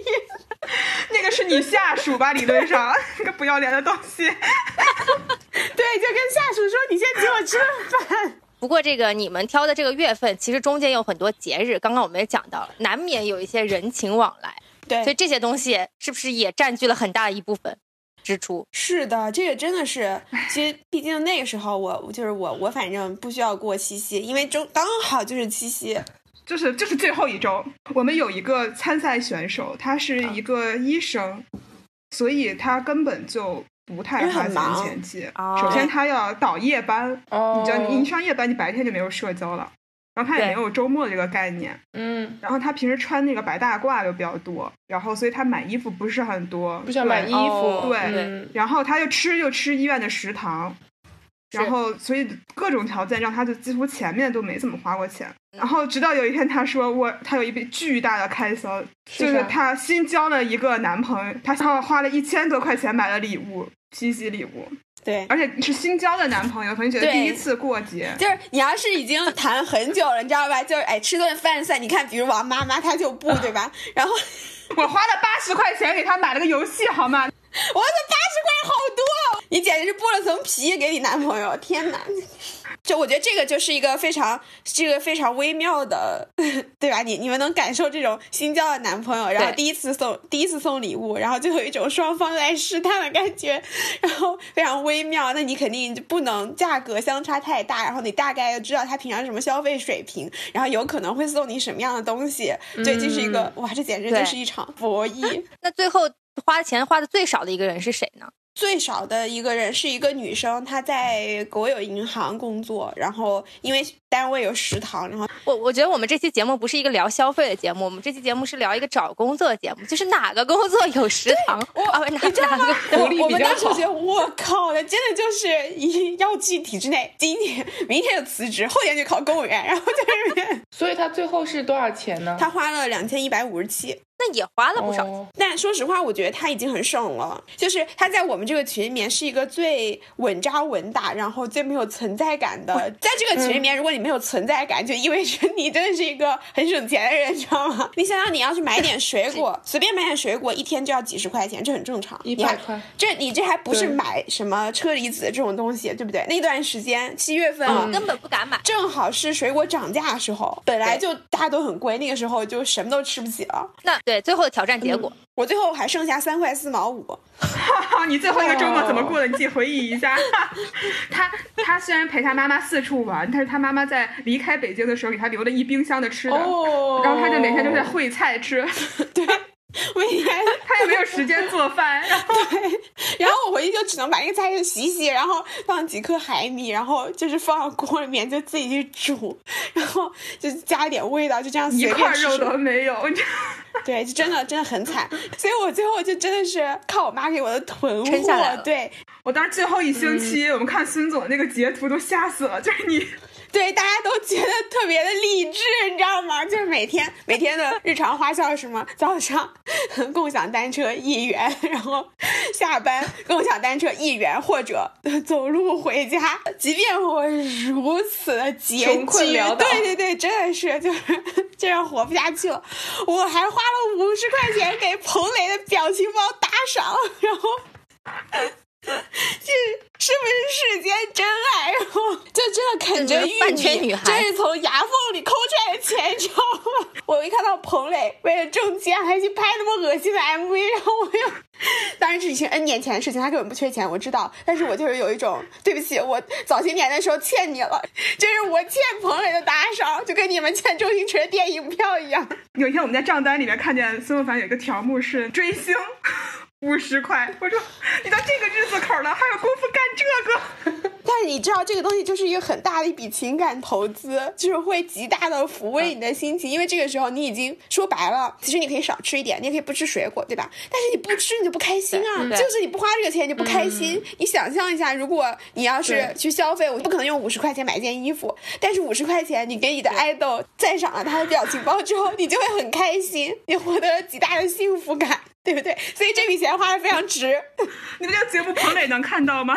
S3: 那个是你下属吧？理论上，那个不要脸的东西。
S4: 对，就跟下属说你先。请我吃饭。
S1: 不过这个你们挑的这个月份，其实中间有很多节日，刚刚我们也讲到了，难免有一些人情往来。
S4: 对，
S1: 所以这些东西是不是也占据了很大一部分支出？
S4: 是的，这个真的是，其实毕竟那个时候我就是我，我反正不需要过七夕，因为中刚好就是七夕，
S3: 就是就是最后一周。我们有一个参赛选手，他是一个医生，所以他根本就。不太花钱前期，首先他要倒夜班，你知道，你上夜班，你白天就没有社交了，然后他也没有周末这个概念，
S2: 嗯，
S3: 然后他平时穿那个白大褂又比较多，然后所以他买衣服不是很多，
S2: 不想买衣服，
S3: 对，然后他就吃就吃医院的食堂。然后，所以各种条件让他就几乎前面都没怎么花过钱。然后直到有一天，他说我他有一笔巨大的开销，就是他新交了一个男朋友，他花了一千多块钱买了礼物，七夕礼物。
S4: 对，
S3: 而且是新交的男朋友，可能觉得第一次过节。
S4: 就是你要是已经谈很久了，你知道吧？就是哎，吃顿饭算。你看，比如王妈妈，她就不 对吧？然后
S3: 我花了八十块钱给她买了个游戏，好吗？
S4: 我的八十块好多，你简直是剥了层皮给你男朋友，天哪！就我觉得这个就是一个非常这个非常微妙的，对吧？你你们能感受这种新交的男朋友，然后第一次送第一次送礼物，然后就有一种双方在试探的感觉，然后非常微妙。那你肯定就不能价格相差太大，然后你大概要知道他平常什么消费水平，然后有可能会送你什么样的东西。对，这是一个哇，这简直就是一场博弈。
S1: 那最后花钱花的最少的一个人是谁呢？
S4: 最少的一个人是一个女生，她在国有银行工作，然后因为单位有食堂，然后
S1: 我我觉得我们这期节目不是一个聊消费的节目，我们这期节目是聊一个找工作的节目，就是哪个工作有食堂？
S4: 我、啊，你知道吗？我们当时觉得，我靠，那真的就是一药剂体制内，今天明天就辞职，后天就考公务员，然后在
S2: 所以他最后是多少钱呢？
S4: 他花了两千一百五十七。
S1: 那也花了不少，
S4: 但说实话，我觉得他已经很省了。就是他在我们这个群里面是一个最稳扎稳打，然后最没有存在感的。在这个群里面，如果你没有存在感，就意味着你真的是一个很省钱的人，知道吗？你想想，你要去买点水果，随便买点水果，一天就要几十块钱，这很正常。
S2: 一百块，
S4: 这你这还不是买什么车厘子这种东西，对不对？那段时间七月份
S1: 根本不敢买，
S4: 正好是水果涨价的时候，本来就大家都很贵，那个时候就什么都吃不起了。
S1: 那对最后的挑战结果，
S4: 我最后还剩下三块四毛五。
S3: 哈哈你最后一个周末怎么过的？你自己回忆一下。他他虽然陪他妈妈四处玩，但是他妈妈在离开北京的时候给他留了一冰箱的吃的，然后他就每天就在烩菜吃。
S4: 对。每天
S3: 他也没有时间做饭，然 后
S4: 对，然后我回去就只能把那个菜洗洗，然后放几颗海米，然后就是放锅里面就自己去煮，然后就加点味道，就这样
S3: 一块肉都没有。
S4: 对，就真的真的很惨，所以我最后就真的是靠我妈给我的囤
S1: 货
S4: 对
S3: 我当时最后一星期，我们看孙总那个截图都吓死了，就是你。
S4: 对，大家都觉得特别的励志，你知道吗？就是每天每天的日常花销是什么？早上共享单车一元，然后下班共享单车一元，或者走路回家。即便我如此的拮据，对对对，真的是就是 这样活不下去了。我还花了五十块钱给彭磊的表情包打赏，然后。这 是不是世间真爱？然 后就真的啃着玉米，这是从牙缝里抠出来的钱，你知道吗？我一看到彭磊为了挣钱还去拍那么恶心的 MV，然后我又，当然这已经 N 年前的事情，他根本不缺钱，我知道。但是我就是有一种对不起，我早些年的时候欠你了，这是我欠彭磊的打赏，就跟你们欠周星驰的电影票一样。
S3: 有一天我们在账单里面看见孙凡有一个条目是追星。五十块，我说你到这个日子口了，还有功夫干这个？
S4: 但是你知道，这个东西就是一个很大的一笔情感投资，就是会极大的抚慰你的心情，因为这个时候你已经说白了，其实你可以少吃一点，你也可以不吃水果，对吧？但是你不吃你就不开心啊，就是你不花这个钱你就不开心。你想象一下，如果你要是去消费，我不可能用五十块钱买一件衣服，但是五十块钱你给你的爱豆赞赏了他的表情包之后，你就会很开心，你获得了极大的幸福感。对不对？所以这笔钱花的非常值。
S3: 你们这节目彭磊能看到吗？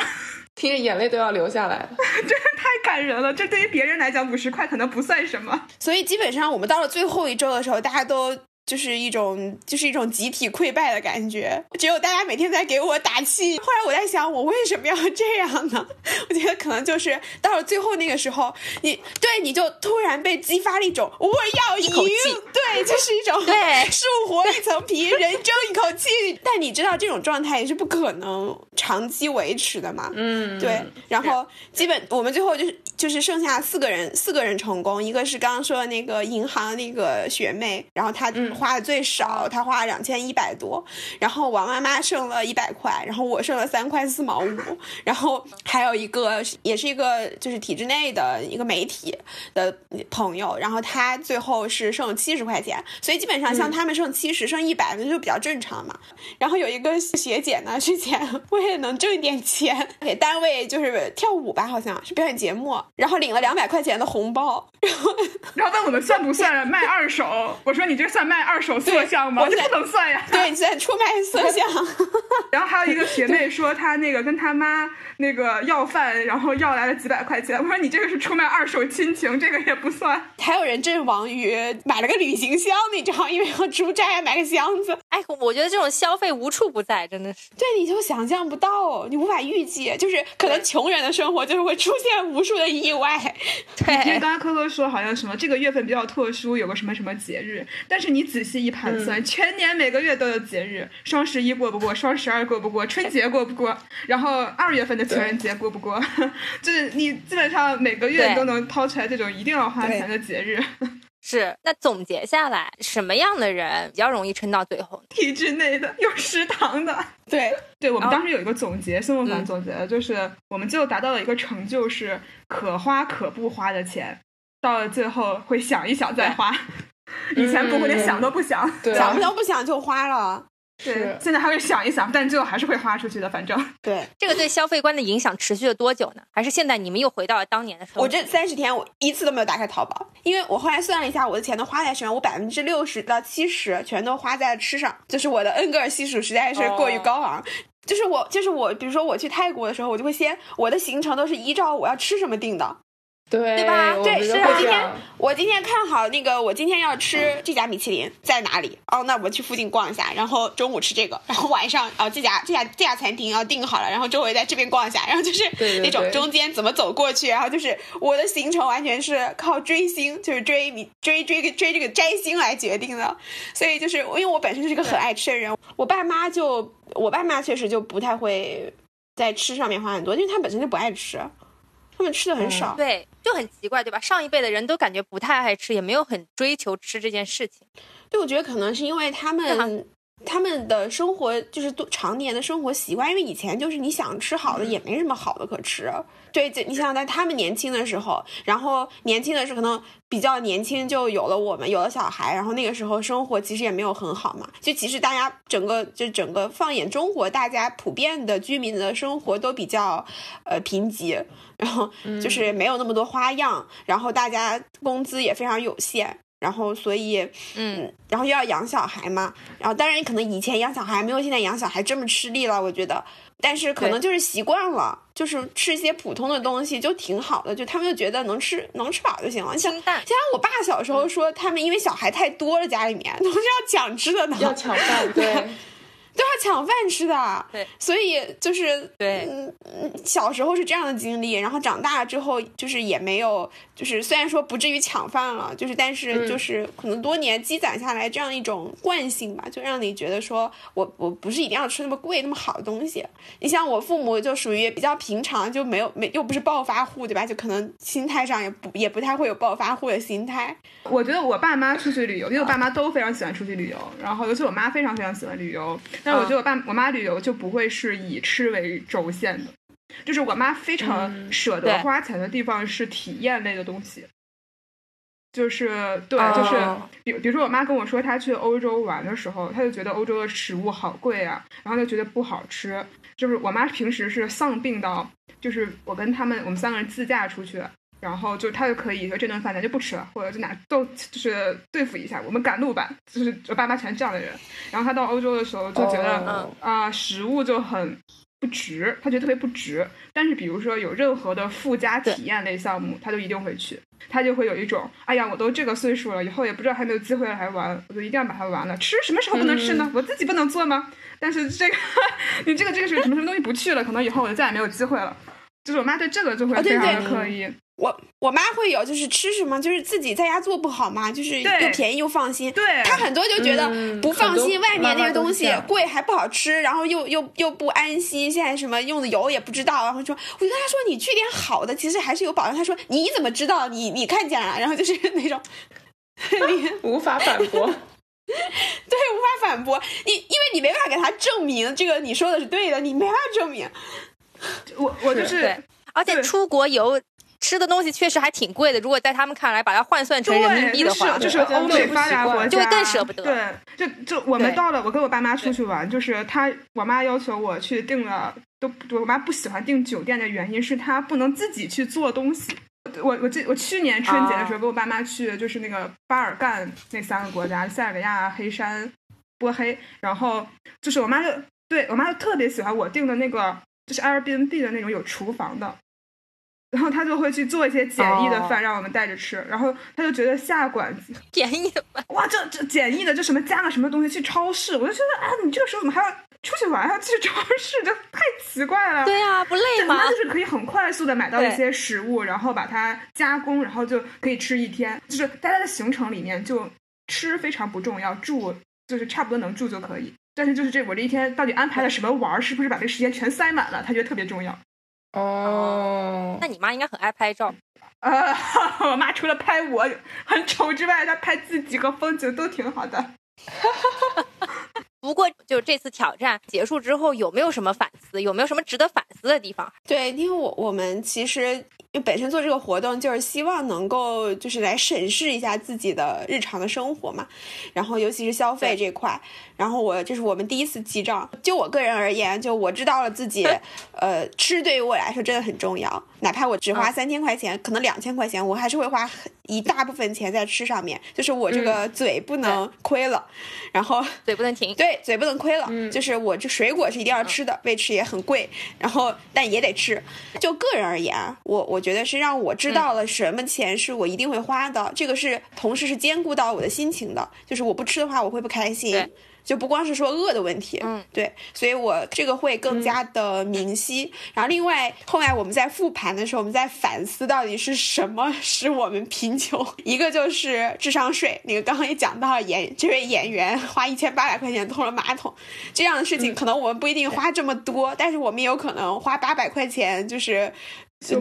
S2: 听着眼泪都要流下来了，
S3: 真是太感人了。这对于别人来讲，五十块可能不算什么。
S4: 所以基本上我们到了最后一周的时候，大家都。就是一种，就是一种集体溃败的感觉。只有大家每天在给我打气。后来我在想，我为什么要这样呢？我觉得可能就是到了最后那个时候，你对你就突然被激发了一种我要赢，对，就是一种
S1: 对
S4: 树活一层皮，人争一口气。但你知道这种状态也是不可能长期维持的嘛？嗯，对。然后基本我们最后就是就是剩下四个人，四个人成功。一个是刚刚说的那个银行那个学妹，然后她嗯。花的最少，她花了两千一百多，然后王妈妈剩了一百块，然后我剩了三块四毛五，然后还有一个也是一个就是体制内的一个媒体的朋友，然后他最后是剩了七十块钱，所以基本上像他们剩七十剩一百那就比较正常嘛。然后有一个学姐呢，之前 为了能挣一点钱，给单位就是跳舞吧，好像是表演节目，然后领了两百块钱的红包，然后
S3: 然后问我们算不算卖二手，我说你这算卖。二手色相吗？我这不能算呀。
S4: 对，你在出卖色相。
S3: 然后还有一个学妹说，她那个跟她妈那个要饭，然后要来了几百块钱。我说你这个是出卖二手亲情，这个也不算。
S4: 还有人阵亡于买了个旅行箱，你知道，因为要出差买个箱子。
S1: 哎，我觉得这种消费无处不在，真的是。
S4: 对，你就想象不到，你无法预计，就是可能穷人的生活就是会出现无数的意外。
S1: 对，
S3: 因为刚刚科科说好像什么这个月份比较特殊，有个什么什么节日，但是你。仔细一盘算，全年每个月都有节日，双十一过不过，双十二过不过，春节过不过，然后二月份的情人节过不过，就是你基本上每个月都能掏出来这种一定要花钱的节日。
S1: 是，那总结下来，什么样的人比较容易撑到最后？
S3: 体制内的，有食堂的。
S4: 对，
S3: 对我们当时有一个总结，孙梦凡总结的就是，我们最后达到了一个成就，是可花可不花的钱，到了最后会想一想再花。以前不会连想都不想，
S4: 想都不想就花了。
S3: 对，现在还会想一想，但最后还是会花出去的。反正
S4: 对
S1: 这个对消费观的影响持续了多久呢？还是现在你们又回到了当年的时候？
S4: 我这三十天我一次都没有打开淘宝，因为我后来算了一下，我的钱都花在什么？我百分之六十到七十全都花在了吃上，就是我的恩格尔系数实在是过于高昂。就是我，就是我，比如说我去泰国的时候，我就会先我的行程都是依照我要吃什么定的。
S2: 对
S1: 对吧？
S4: 对，是我今天我今天看好那个，我今天要吃这家米其林在哪里？哦，那我去附近逛一下，然后中午吃这个，然后晚上哦这家这家这家餐厅要订好了，然后周围在这边逛一下，然后就是那种中间怎么走过去，然后就是我的行程完全是靠追星，就是追米追追追这个摘星来决定的。所以就是因为我本身是一个很爱吃的人，我爸妈就我爸妈确实就不太会在吃上面花很多，因为他本身就不爱吃。他们吃的很少，
S1: 对，就很奇怪，对吧？上一辈的人都感觉不太爱吃，也没有很追求吃这件事情。
S4: 对，我觉得可能是因为他们他们的生活就是多常年的生活习惯，因为以前就是你想吃好的也没什么好的可吃。对，你想想在他们年轻的时候，然后年轻的时候可能比较年轻就有了我们有了小孩，然后那个时候生活其实也没有很好嘛。就其实大家整个就整个放眼中国，大家普遍的居民的生活都比较呃贫瘠，然后 就是没有那么多花样，然后大家工资也非常有限。然后，所以，嗯，然后又要养小孩嘛，然后当然可能以前养小孩没有现在养小孩这么吃力了，我觉得，但是可能就是习惯了，就是吃一些普通的东西就挺好的，就他们就觉得能吃能吃饱就行了。
S1: 像。
S4: 像我爸小时候说，他们因为小孩太多了，家里面都是要抢吃的呢，
S2: 要抢饭，对。
S4: 都要抢饭吃的，
S1: 对，
S4: 所以就是
S1: 对，
S4: 嗯嗯，小时候是这样的经历，然后长大了之后就是也没有，就是虽然说不至于抢饭了，就是但是就是可能多年积攒下来这样一种惯性吧，就让你觉得说我我不是一定要吃那么贵那么好的东西。你像我父母就属于比较平常，就没有没又不是暴发户，对吧？就可能心态上也不也不太会有暴发户的心态。
S3: 我觉得我爸妈出去旅游，因为我爸妈都非常喜欢出去旅游，然后尤其我妈非常非常喜欢旅游。但是我觉得我爸我妈旅游就不会是以吃为轴线的，就是我妈非常舍得花钱的地方是体验类的东西，就是对，就是比比如说我妈跟我说她去欧洲玩的时候，她就觉得欧洲的食物好贵啊，然后就觉得不好吃。就是我妈平时是丧病到，就是我跟他们我们三个人自驾出去。然后就他就可以说这顿饭咱就不吃了，或者就拿都就是对付一下，我们赶路吧。就是我爸妈全是这样的人。然后他到欧洲的时候就觉得啊，食物就很不值，他觉得特别不值。但是比如说有任何的附加体验类项目，他就一定会去。他就会有一种，哎呀，我都这个岁数了，以后也不知道还没有机会来玩，我就一定要把它玩了。吃什么时候不能吃呢？我自己不能做吗？但是这个 你这个这个是什么什么东西不去了，可能以后我就再也没有机会了。就是我妈对这个就会非常的刻意。
S4: 我我妈会有，就是吃什么，就是自己在家做不好嘛，就是又便宜又放心。
S3: 对，
S4: 她很多就觉得不放心，外面那个东西贵还不好吃，然后又又又不安心。现在什么用的油也不知道，然后说，我就跟她说，你去点好的，其实还是有保障。她说，你怎么知道？你你看见了？然后就是那种，你
S2: 无法反驳。
S4: 对，无法反驳你，因为你没办法给他证明这个你说的是对的，你没法证明。
S3: 我我就是，
S1: 而且出国游。吃的东西确实还挺贵的，如果在他们看来把它换算成人民币的话，
S3: 就是欧美发达国家
S1: 就会更舍不得。
S3: 对，就就我们到了，我跟我爸妈出去玩，就是他我妈要求我去订了，都我妈不喜欢订酒店的原因是她不能自己去做东西。我我记我去年春节的时候跟我爸妈去，就是那个巴尔干那三个国家，塞尔维亚、黑山、波黑，然后就是我妈就对我妈就特别喜欢我订的那个，就是 Airbnb 的那种有厨房的。然后他就会去做一些简易的饭让我们带着吃，然后他就觉得下馆子
S1: 简易的饭，
S3: 哇，这这简易的，这什么加个什么东西去超市，我就觉得啊，你这个时候怎么还要出去玩，还要去超市，这太奇怪了。
S1: 对啊，不累吗？
S3: 他就是可以很快速的买到一些食物，然后把它加工，然后就可以吃一天。就是大家的行程里面，就吃非常不重要，住就是差不多能住就可以。但是就是这我这一天到底安排了什么玩，是不是把这个时间全塞满了，他觉得特别重要。
S2: 哦，
S1: 那你妈应该很爱拍照。
S3: 呃，我妈除了拍我很丑之外，她拍自己和风景都挺好的。
S1: 不过，就这次挑战结束之后，有没有什么反思？有没有什么值得反思的地方？
S4: 对，因为我我们其实。因为本身做这个活动就是希望能够就是来审视一下自己的日常的生活嘛，然后尤其是消费这块，然后我这是我们第一次记账。就我个人而言，就我知道了自己，呃，吃对于我来说真的很重要。哪怕我只花三千块钱，可能两千块钱，我还是会花一大部分钱在吃上面。就是我这个嘴不能亏了，然后
S1: 嘴不能停，
S4: 对，嘴不能亏了。就是我这水果是一定要吃的，喂吃也很贵，然后但也得吃。就个人而言，我我。觉得是让我知道了什么钱是我一定会花的，这个是同时是兼顾到我的心情的，就是我不吃的话我会不开心。就不光是说饿的问题，
S1: 嗯，
S4: 对，所以我这个会更加的明晰。然后另外后来我们在复盘的时候，我们在反思到底是什么使我们贫穷。一个就是智商税，那个刚刚也讲到了演这位演员花一千八百块钱通了马桶这样的事情，可能我们不一定花这么多，但是我们有可能花八百块钱就是。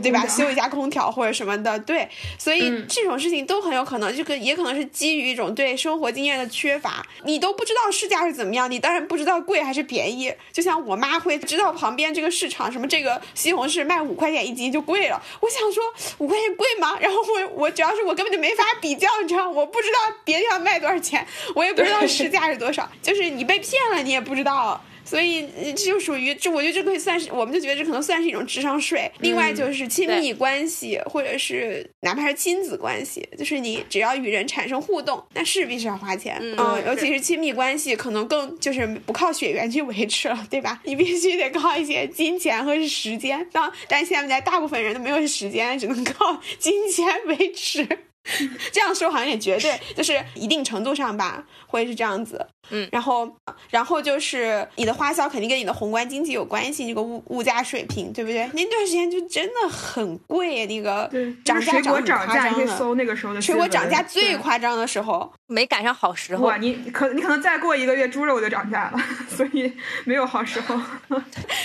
S4: 对吧？修一下空调 或者什么的，对，所以这种事情都很有可能，这个也可能是基于一种对生活经验的缺乏。你都不知道市价是怎么样，你当然不知道贵还是便宜。就像我妈会知道旁边这个市场什么这个西红柿卖五块钱一斤就贵了，我想说五块钱贵吗？然后我我主要是我根本就没法比较，你知道，我不知道别的地方卖多少钱，我也不知道市价是多少，就是你被骗了，你也不知道。所以这就属于这，我觉得这可以算是，我们就觉得这可能算是一种智商税。另外就是亲密关系，或者是哪怕是亲子关系，就是你只要与人产生互动，那势必是要花钱。嗯，尤其是亲密关系，可能更就是不靠血缘去维持了，对吧？你必须得靠一些金钱和时间。当但现在大部分人都没有时间，只能靠金钱维持。这样说好像有点绝对，就是一定程度上吧，会是这样子。
S1: 嗯，
S4: 然后，然后就是你的花销肯定跟你的宏观经济有关系，这个物物价水平，对不对？那段时间就真的很贵，那个涨价涨很夸张
S3: 的。搜那个时候的
S4: 水果涨价最夸张的时候，
S1: 没赶上好时候。
S3: 哇，你可你可能再过一个月猪肉就涨价了，所以没有好时候。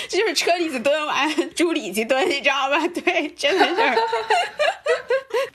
S4: 这 就是车厘子炖完猪里脊炖，你知道吧？对，真的是。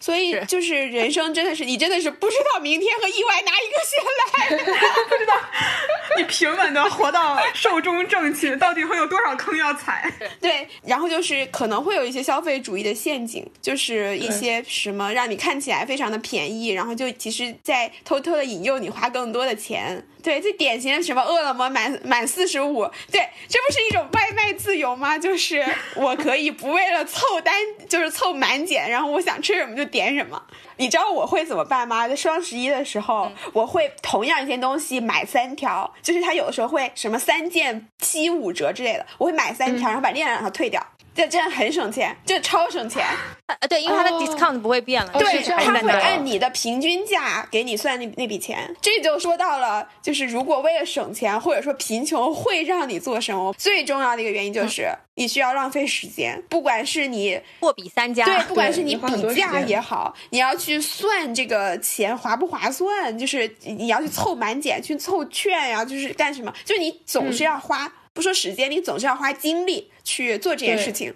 S4: 所以就是人生真的是，你真的是不知道明天和意外哪一个先来，
S3: 不知道 你平稳的活到寿终正寝，到底会有多少坑要踩？
S4: 对，然后就是可能会有一些消费主义的陷阱，就是一些什么让你看起来非常的便宜，然后就其实在偷偷的引诱你花更多的钱。对，最典型的什么饿了么满满四十五，对，这不是一种外卖自由吗？就是我可以不为了凑单，就是凑满减，然后我想吃什么就点什么。你知道我会怎么办吗？在双十一的时候，我会同样一件东西买三条，就是它有的时候会什么三件七五折之类的，我会买三条，然后把另外两条退掉。这真的很省钱，这超省钱。
S1: 呃，对，因为它的 discount 不会变了。
S4: 对，它会按你的平均价给你算那那笔钱。这就说到了，就是如果为了省钱，或者说贫穷会让你做什么？最重要的一个原因就是你需要浪费时间，不管是你
S1: 货比三家，
S4: 对，不管是你比价也好，你要去算这个钱划不划算，就是你要去凑满减，去凑券呀，就是干什么？就是你总是要花。不说时间，你总是要花精力去做这件事情。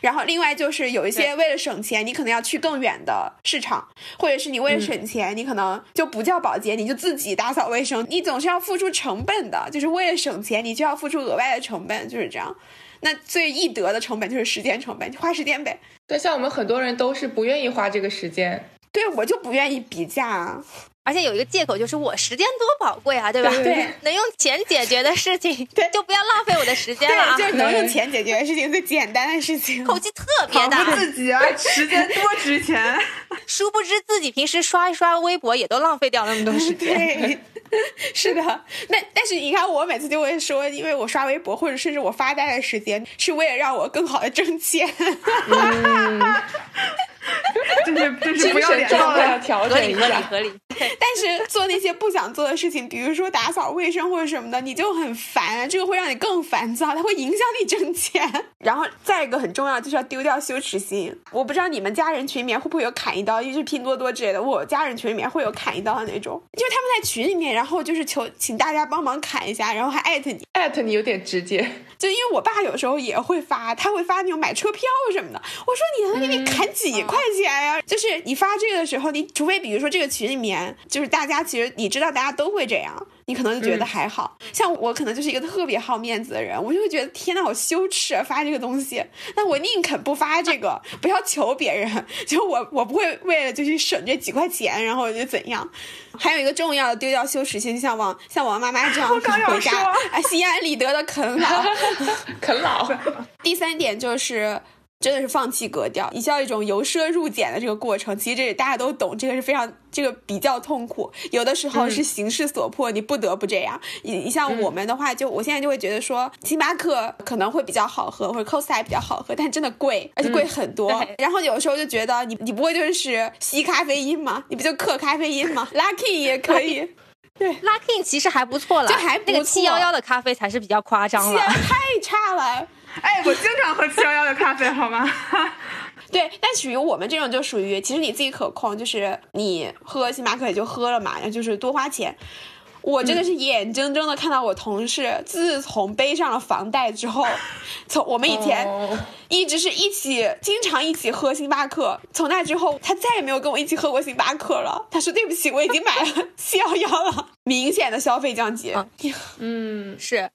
S4: 然后，另外就是有一些为了省钱，你可能要去更远的市场，或者是你为了省钱，你可能就不叫保洁，你就自己打扫卫生。你总是要付出成本的，就是为了省钱，你就要付出额外的成本，就是这样。那最易得的成本就是时间成本，花时间呗。
S2: 对，像我们很多人都是不愿意花这个时间。
S4: 对，我就不愿意比价。
S1: 而且有一个借口就是我时间多宝贵啊，对吧？
S4: 对，
S1: 能用钱解决的事情，
S4: 对，
S1: 就不要浪费我的时间了。
S4: 就是能用钱解决的事情，最简单的事情，
S1: 口气特别大。
S3: 自己啊，时间多值钱，
S1: 殊不知自己平时刷一刷微博也都浪费掉那么多时间。
S4: 对，是的。那但是你看，我每次就会说，因为我刷微博或者甚至我发呆的时间，是为了让我更好的挣钱。
S3: 这是就是不要脸的
S2: 调整一下，
S1: 合理。
S4: 但是做那些不想做的事情，比如说打扫卫生或者什么的，你就很烦，这个会让你更烦躁，它会影响你挣钱。然后再一个很重要，就是要丢掉羞耻心。我不知道你们家人群里面会不会有砍一刀，就是拼多多之类的。我家人群里面会有砍一刀的那种，就是他们在群里面，然后就是求请大家帮忙砍一下，然后还艾特你，
S2: 艾特你有点直接。
S4: 就因为我爸有时候也会发，他会发那种买车票什么的。我说你能给你砍几块钱呀？就是你发这个的时候，你除非比如说这个群里面，就是大家其实你知道大家都会这样，你可能就觉得还好像我可能就是一个特别好面子的人，我就会觉得天呐，好羞耻啊！发这个东西，那我宁肯不发这个，不要求别人，就我我不会为了就去省这几块钱，然后就怎样。还有一个重要的丢掉羞耻心，像王像王妈妈这样 回家，哎，心安理得的啃老，
S2: 啃老。
S4: 第三点就是。真的是放弃格调，你需要一种由奢入俭的这个过程。其实这大家都懂，这个是非常这个比较痛苦。有的时候是形势所迫，你不得不这样。你你像我们的话，就我现在就会觉得说，星巴克可能会比较好喝，或者 Costa 比较好喝，但真的贵，而且贵很多。然后有的时候就觉得，你你不会就是吸咖啡因吗？你不就克咖啡因吗？Lucky 也可以，对
S1: ，Lucky 其实还不错了，
S4: 就还
S1: 那个七幺幺的咖啡才是比较夸张了，
S4: 太差了。
S3: 哎，我经常喝七幺幺的咖啡，好吗？
S4: 对，但属于我们这种就属于，其实你自己可控，就是你喝星巴克也就喝了嘛，然后就是多花钱。我真的是眼睁睁的看到我同事自从背上了房贷之后，从我们以前一直是一起经常一起喝星巴克，从那之后他再也没有跟我一起喝过星巴克了。他说对不起，我已经买了 七幺幺了，明显的消费降级。
S1: 嗯，是。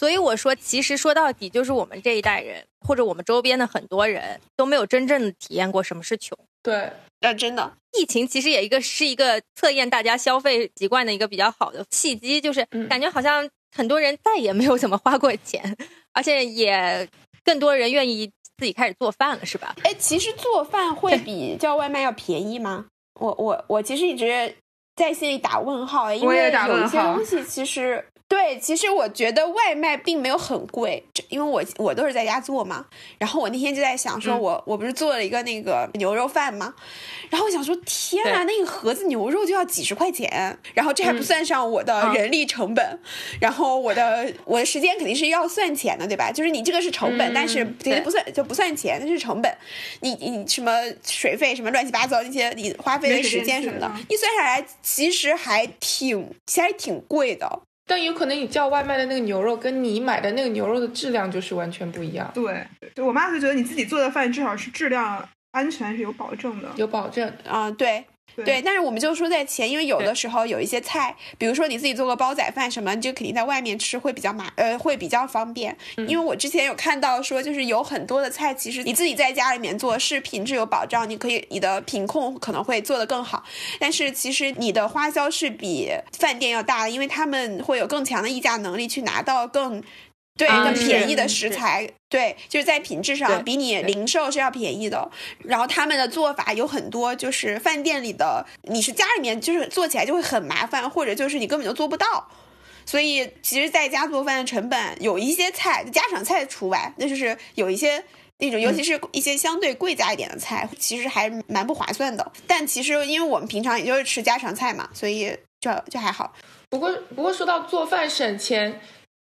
S1: 所以我说，其实说到底，就是我们这一代人，或者我们周边的很多人都没有真正的体验过什么是穷。
S2: 对，
S4: 啊，真的，
S1: 疫情其实也一个是一个测验大家消费习惯的一个比较好的契机，就是感觉好像很多人再也没有怎么花过钱，而且也更多人愿意自己开始做饭了，是吧？
S4: 哎，其实做饭会比叫外卖要便宜吗？我我我其实一直在心里打问号，因为有一些东西其实。对，其实我觉得外卖并没有很贵，因为我我都是在家做嘛。然后我那天就在想，说我我不是做了一个那个牛肉饭吗？然后我想说，天呐，那个盒子牛肉就要几十块钱，然后这还不算上我的人力成本，然后我的我的时间肯定是要算钱的，对吧？就是你这个是成本，但是肯定不算就不算钱，那是成本。你你什么水费什么乱七八糟那些，你花费的时间什么的，一算下来其实还挺其实还挺贵的。
S2: 但有可能你叫外卖的那个牛肉跟你买的那个牛肉的质量就是完全不一样。
S3: 对，就我妈就觉得你自己做的饭至少是质量安全是有保证的，
S2: 有保证
S4: 啊，对。对，但是我们就说在前，因为有的时候有一些菜，比如说你自己做个煲仔饭什么，你就肯定在外面吃会比较麻，呃，会比较方便。因为我之前有看到说，就是有很多的菜，其实你自己在家里面做是品质有保障，你可以你的品控可能会做得更好。但是其实你的花销是比饭店要大的，因为他们会有更强的议价能力去拿到更。对，更便宜的食材，对，就是在品质上比你零售是要便宜的。然后他们的做法有很多，就是饭店里的，你是家里面就是做起来就会很麻烦，或者就是你根本就做不到。所以其实在家做饭的成本有一些菜，家常菜除外，那就是有一些那种，尤其是一些相对贵价一点的菜，其实还蛮不划算的。但其实因为我们平常也就是吃家常菜嘛，所以就就还好。
S2: 不过不过说到做饭省钱。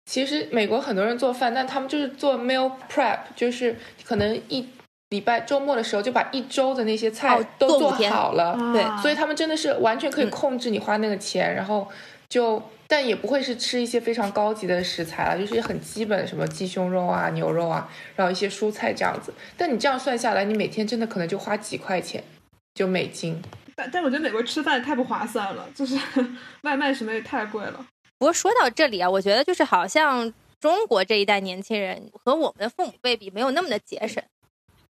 S2: 其实美国很多人做饭，但他们就是做 meal prep，就是可能一礼拜周末的时候就把一周的那些菜都做好了。
S1: 对，
S2: 所以他们真的是完全可以控制你花那个钱，然后就但也不会是吃一些非常高级的食材了，就是很基本什么鸡胸肉啊、牛肉啊，然后一些蔬菜这样子。但你这样算下来，你每天真的可能就花几块钱，就美金。
S3: 但但我觉得美国吃饭太不划算了，就是 外卖什么也太贵了。
S1: 不过说到这里啊，我觉得就是好像中国这一代年轻人和我们的父母辈比，没有那么的节省，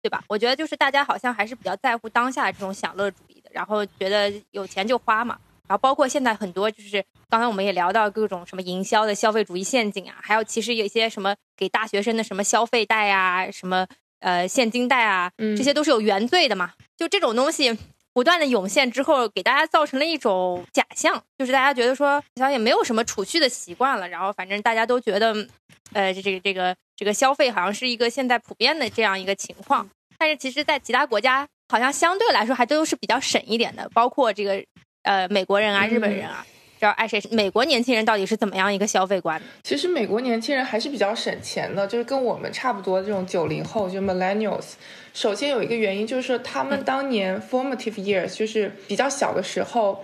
S1: 对吧？我觉得就是大家好像还是比较在乎当下这种享乐主义的，然后觉得有钱就花嘛。然后包括现在很多就是刚才我们也聊到各种什么营销的消费主义陷阱啊，还有其实有一些什么给大学生的什么消费贷啊，什么呃现金贷啊，这些都是有原罪的嘛。就这种东西。不断的涌现之后，给大家造成了一种假象，就是大家觉得说，好像也没有什么储蓄的习惯了，然后反正大家都觉得，呃，这这个这个这个消费好像是一个现在普遍的这样一个情况。但是其实，在其他国家，好像相对来说还都是比较省一点的，包括这个呃美国人啊、日本人啊。知道爱谁？美国年轻人到底是怎么样一个消费观？
S2: 其实美国年轻人还是比较省钱的，就是跟我们差不多这种九零后，就 millennials。首先有一个原因就是说，他们当年 formative years 就是比较小的时候。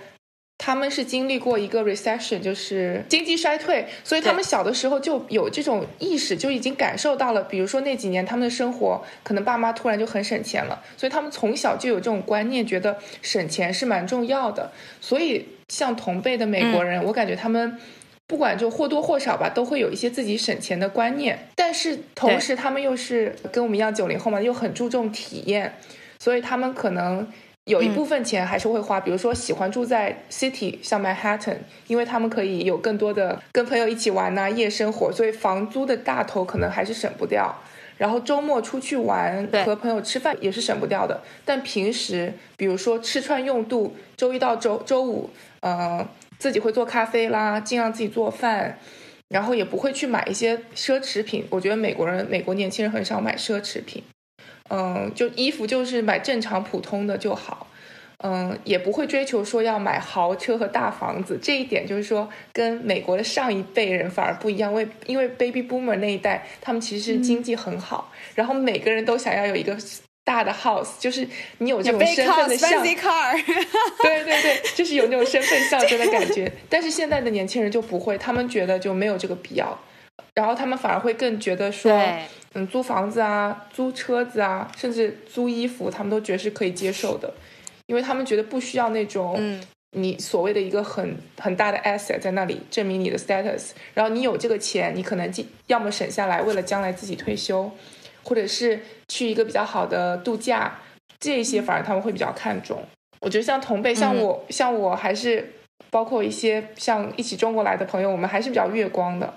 S2: 他们是经历过一个 recession，就是经济衰退，所以他们小的时候就有这种意识，就已经感受到了。比如说那几年他们的生活，可能爸妈突然就很省钱了，所以他们从小就有这种观念，觉得省钱是蛮重要的。所以像同辈的美国人，我感觉他们不管就或多或少吧，都会有一些自己省钱的观念。但是同时他们又是跟我们一样九零后嘛，又很注重体验，所以他们可能。有一部分钱还是会花，比如说喜欢住在 city，像 Manhattan，因为他们可以有更多的跟朋友一起玩呐，夜生活，所以房租的大头可能还是省不掉。然后周末出去玩和朋友吃饭也是省不掉的。但平时，比如说吃穿用度，周一到周周五，呃，自己会做咖啡啦，尽量自己做饭，然后也不会去买一些奢侈品。我觉得美国人、美国年轻人很少买奢侈品。嗯，就衣服就是买正常普通的就好，嗯，也不会追求说要买豪车和大房子。这一点就是说，跟美国的上一辈人反而不一样。为因为 baby boomer 那一代，他们其实经济很好，然后每个人都想要有一个大的 house，就是你有这种身份的象，对对对，就是有那种身份象征的感觉。但是现在的年轻人就不会，他们觉得就没有这个必要，然后他们反而会更觉得说，嗯，租房子啊，租车子啊，甚至租衣服，他们都觉得是可以接受的，因为他们觉得不需要那种。你所谓的一个很很大的 asset 在那里证明你的 status，然后你有这个钱，你可能要么省下来为了将来自己退休，或者是去一个比较好的度假，这些反而他们会比较看重。我觉得像同辈，像我，像我还是包括一些像一起中国来的朋友，我们还是比较月光的，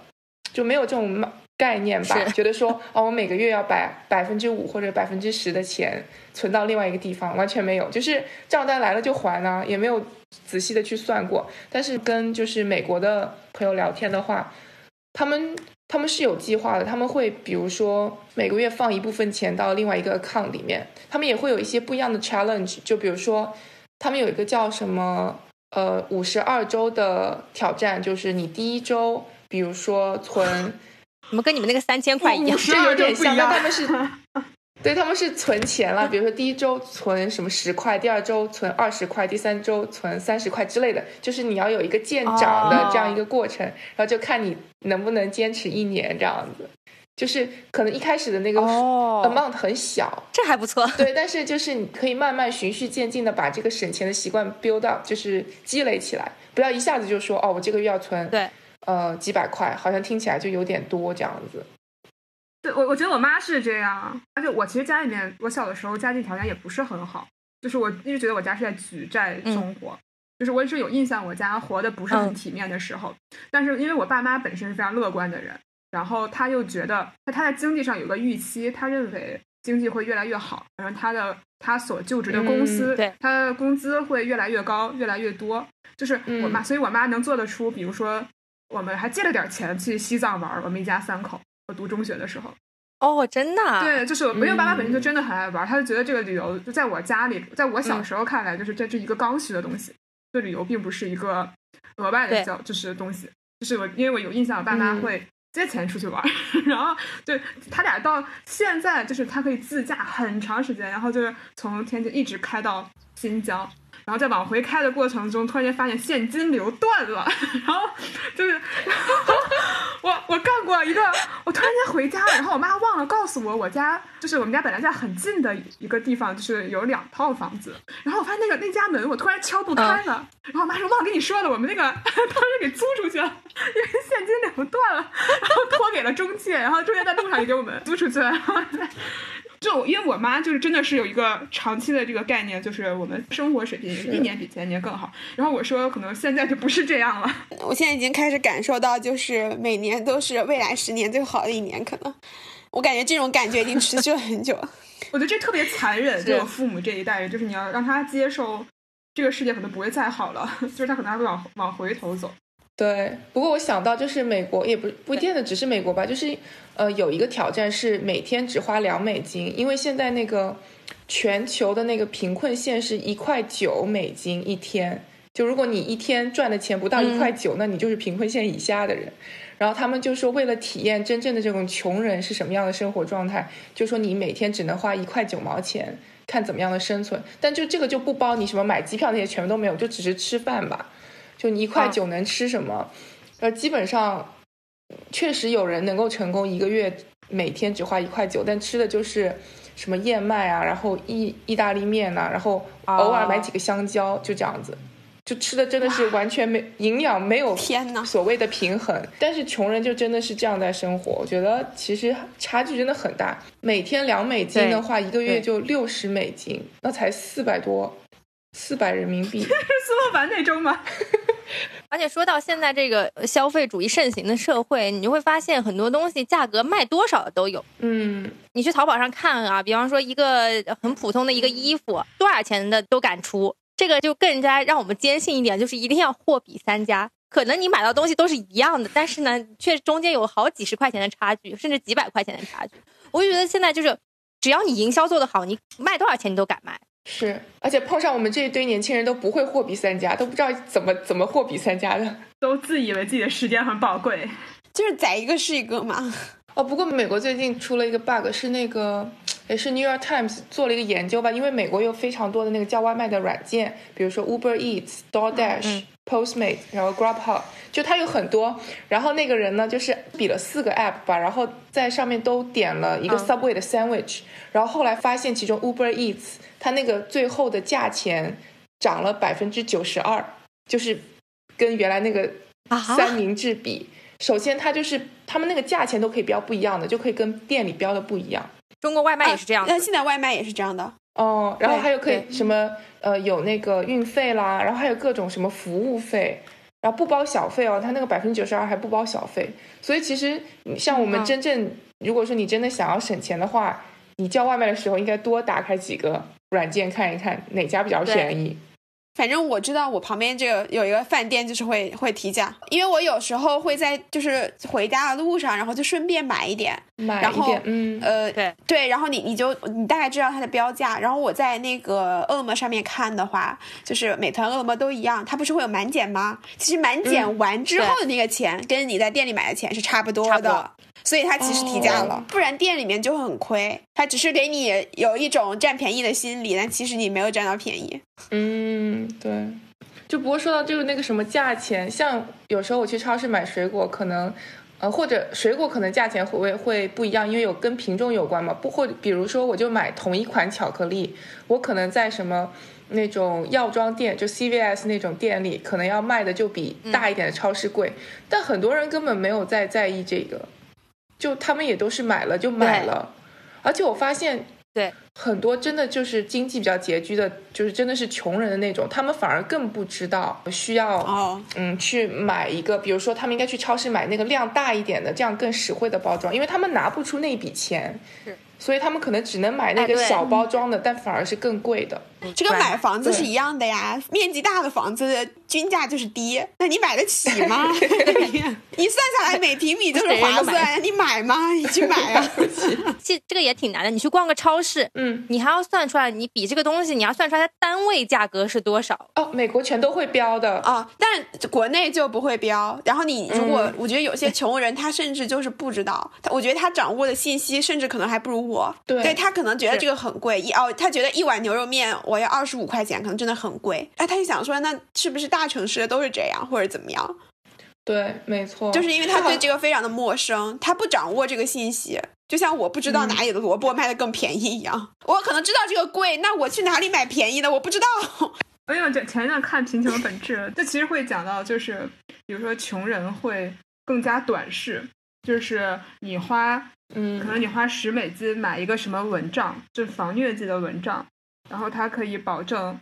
S2: 就没有这种概念吧？觉得说哦，我每个月要把百分之五或者百分之十的钱存到另外一个地方，完全没有，就是账单来了就还啊，也没有。仔细的去算过，但是跟就是美国的朋友聊天的话，他们他们是有计划的，他们会比如说每个月放一部分钱到另外一个 account 里面，他们也会有一些不一样的 challenge，就比如说他们有一个叫什么呃五十二周的挑战，就是你第一周比如说存，
S1: 怎么跟你们那个三千块一样，
S2: 这有点像，但他们是。对，他们是存钱了，比如说第一周存什么十块，第二周存二十块，第三周存三十块之类的，就是你要有一个见长的这样一个过程，然后就看你能不能坚持一年这样子。就是可能一开始的那个 amount 很小，
S1: 这还不错。
S2: 对，但是就是你可以慢慢循序渐进的把这个省钱的习惯 build up，就是积累起来，不要一下子就说哦，我这个月要存
S1: 对
S2: 呃几百块，好像听起来就有点多这样子。
S3: 对我我觉得我妈是这样，而且我其实家里面，我小的时候家境条件也不是很好，就是我一直觉得我家是在举债生活，就是我一直有印象，我家活的不是很体面的时候。但是因为我爸妈本身是非常乐观的人，然后他又觉得他他在经济上有个预期，他认为经济会越来越好，然后他的他所就职的公司，他的工资会越来越高，越来越多。就是我妈，所以我妈能做得出，比如说我们还借了点钱去西藏玩，我们一家三口。我读中学的时候，
S1: 哦，真的，
S3: 对，就是因为爸爸本身就真的很爱玩，他就觉得这个旅游就在我家里，在我小时候看来，就是这是一个刚需的东西，这旅游并不是一个额外的叫就是东西，就是我因为我有印象，我爸妈会借钱出去玩，然后对他俩到现在就是他可以自驾很长时间，然后就是从天津一直开到新疆。然后在往回开的过程中，突然间发现现金流断了，然后就是 我我干过一个，我突然间回家了，然后我妈忘了告诉我，我家就是我们家本来在很近的一个地方，就是有两套房子，然后我发现那个那家门我突然敲不开了，然后我妈说忘跟你说了，我们那个当时给租出去了，因为现金流断了，然后托给了中介，然后中介在路上也给我们租出去了。就因为我妈就是真的是有一个长期的这个概念，就是我们生活水平一年比前年更好。然后我说可能现在就不是这样了。
S4: 我现在已经开始感受到，就是每年都是未来十年最好的一年。可能我感觉这种感觉已经持续了很久。
S3: 我觉得这特别残忍，对我父母这一代人，就是你要让他接受这个世界可能不会再好了，就是他可能还会往往回头走。
S2: 对，不过我想到就是美国也不不见得只是美国吧，就是呃有一个挑战是每天只花两美金，因为现在那个全球的那个贫困线是一块九美金一天，就如果你一天赚的钱不到一块九，那你就是贫困线以下的人。然后他们就说为了体验真正的这种穷人是什么样的生活状态，就说你每天只能花一块九毛钱，看怎么样的生存。但就这个就不包你什么买机票那些全部都没有，就只是吃饭吧。就你一块九能吃什么？呃，基本上确实有人能够成功一个月每天只花一块九，但吃的就是什么燕麦啊，然后意意大利面呐，然后偶尔买几个香蕉，就这样子，就吃的真的是完全没营养，没有
S4: 天呐，
S2: 所谓的平衡。但是穷人就真的是这样在生活，我觉得其实差距真的很大。每天两美金的话，一个月就六十美金，那才四百多。四百人民币，是
S3: 苏老板那周吗？
S1: 而且说到现在这个消费主义盛行的社会，你就会发现很多东西价格卖多少的都有。
S2: 嗯，
S1: 你去淘宝上看啊，比方说一个很普通的一个衣服，多少钱的都敢出，这个就更加让我们坚信一点，就是一定要货比三家。可能你买到东西都是一样的，但是呢，却中间有好几十块钱的差距，甚至几百块钱的差距。我就觉得现在就是，只要你营销做得好，你卖多少钱你都敢卖。
S2: 是，而且碰上我们这一堆年轻人都不会货比三家，都不知道怎么怎么货比三家的，
S3: 都自以为自己的时间很宝贵，
S4: 就是宰一个是一个嘛。
S2: 哦，不过美国最近出了一个 bug，是那个也是 New York Times 做了一个研究吧，因为美国有非常多的那个叫外卖的软件，比如说 Uber Eats、DoorDash、Postmate，然后 Grubhub，就它有很多。然后那个人呢，就是比了四个 app 吧，然后在上面都点了一个 Subway 的 sandwich，然后后来发现其中 Uber Eats 它那个最后的价钱涨了百分之九十二，就是跟原来那个三明治比。首先，它就是他们那个价钱都可以标不一样的，就可以跟店里标的不一样。
S1: 中国外卖也是这样，
S4: 那现在外卖也是这样的
S2: 哦。然后还有可以什么呃，有那个运费啦，然后还有各种什么服务费，然后不包小费哦。它那个百分之九十二还不包小费，所以其实像我们真正如果说你真的想要省钱的话，你叫外卖的时候应该多打开几个软件看一看哪家比较便宜。
S4: 反正我知道，我旁边这个有一个饭店，就是会会提价，因为我有时候会在就是回家的路上，然后就顺便买一点，
S2: 买
S4: 一点，
S2: 嗯，
S4: 呃，
S1: 对
S4: 对，然后你你就你大概知道它的标价，然后我在那个饿了么上面看的话，就是美团、饿了么都一样，它不是会有满减吗？其实满减完之后的那个钱，跟你在店里买的钱是差不多的。所以它其实提价了，不然店里面就很亏。它只是给你有一种占便宜的心理，但其实你没有占到便宜。
S2: 嗯，对。就不过说到就是那个什么价钱，像有时候我去超市买水果，可能呃或者水果可能价钱会会不一样，因为有跟品种有关嘛。不或比如说我就买同一款巧克力，我可能在什么那种药妆店，就 CVS 那种店里，可能要卖的就比大一点的超市贵。但很多人根本没有在在意这个。就他们也都是买了就买了，而且我发现，
S1: 对
S2: 很多真的就是经济比较拮据的，就是真的是穷人的那种，他们反而更不知道需要
S4: 哦，
S2: 嗯，去买一个，比如说他们应该去超市买那个量大一点的，这样更实惠的包装，因为他们拿不出那笔钱。
S1: 是。
S2: 所以他们可能只能买那个小包装的，但反而是更贵的。
S4: 这跟买房子是一样的呀，面积大的房子均价就是低，那你买得起 吗？你算下来每平米就是划算，你买吗？你去买啊！
S1: 这这个也挺难的，你去逛个超市，
S2: 嗯，
S1: 你还要算出来，你比这个东西，你要算出来它单位价格是多少？
S2: 哦，美国全都会标的
S4: 啊，但国内就不会标。然后你如果我觉得有些穷人，他甚至就是不知道，他我觉得他掌握的信息甚至可能还不如我。
S2: 对
S4: 他可能觉得这个很贵，一哦，他觉得一碗牛肉面我要二十五块钱，可能真的很贵。哎，他就想说，那是不是大城市都是这样，或者怎么样？
S2: 对，没错，
S4: 就是因为他对这个非常的陌生，他不掌握这个信息，就像我不知道哪里的萝卜卖的更便宜一样。我可能知道这个贵，那我去哪里买便宜的？我不知道。
S3: 哎呀，这前一段看《贫穷的本质》，这其实会讲到，就是比如说穷人会更加短视，就是你花。
S2: 嗯，
S3: 可能你花十美金买一个什么蚊帐，就是防疟疾的蚊帐，然后它可以保证，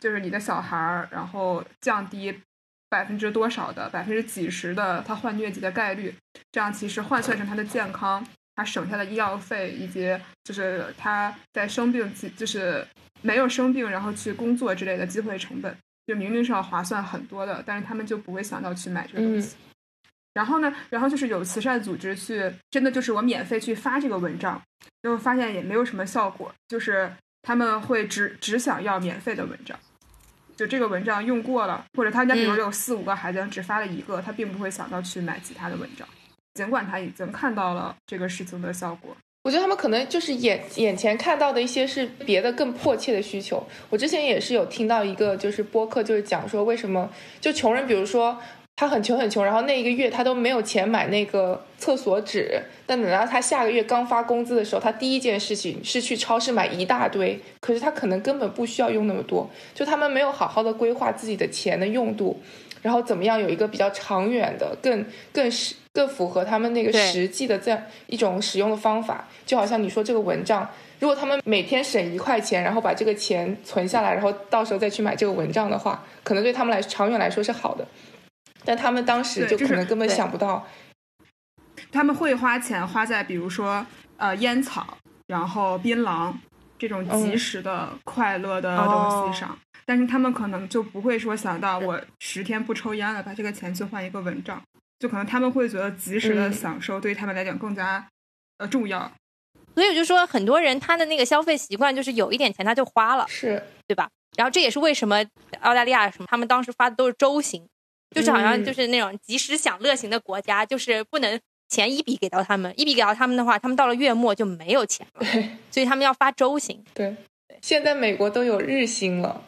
S3: 就是你的小孩儿，然后降低百分之多少的百分之几十的他患疟疾的概率，这样其实换算成他的健康，他省下的医药费以及就是他在生病就是没有生病然后去工作之类的机会成本，就明明是要划算很多的，但是他们就不会想到去买这个东西。然后呢？然后就是有慈善组织去，真的就是我免费去发这个文章，然后发现也没有什么效果，就是他们会只只想要免费的文章，就这个文章用过了，或者他家比如有四五个孩子，只发了一个，他并不会想到去买其他的文章，尽管他已经看到了这个事情的效果。
S2: 我觉得他们可能就是眼眼前看到的一些是别的更迫切的需求。我之前也是有听到一个就是播客，就是讲说为什么就穷人，比如说。他很穷很穷，然后那一个月他都没有钱买那个厕所纸。但等到他下个月刚发工资的时候，他第一件事情是去超市买一大堆。可是他可能根本不需要用那么多，就他们没有好好的规划自己的钱的用度，然后怎么样有一个比较长远的、更更实、更符合他们那个实际的这样一种使用的方法。就好像你说这个蚊帐，如果他们每天省一块钱，然后把这个钱存下来，然后到时候再去买这个蚊帐的话，可能对他们来长远来说是好的。但他们当时就可能根本想不到，
S3: 他们会花钱花在比如说呃烟草，然后槟榔这种即时的快乐的东西上，但是他们可能就不会说想到我十天不抽烟了，把这个钱去换一个蚊帐，就可能他们会觉得及时的享受对于他们来讲更加呃重要。
S1: 所以我就说，很多人他的那个消费习惯就是有一点钱他就花了，
S2: 是
S1: 对吧？然后这也是为什么澳大利亚什么他们当时发的都是周行。就是好像就是那种及时享乐型的国家，就是不能钱一笔给到他们，一笔给到他们的话，他们到了月末就没有钱了，所以他们要发周薪。
S2: 对，现在美国都有日薪了。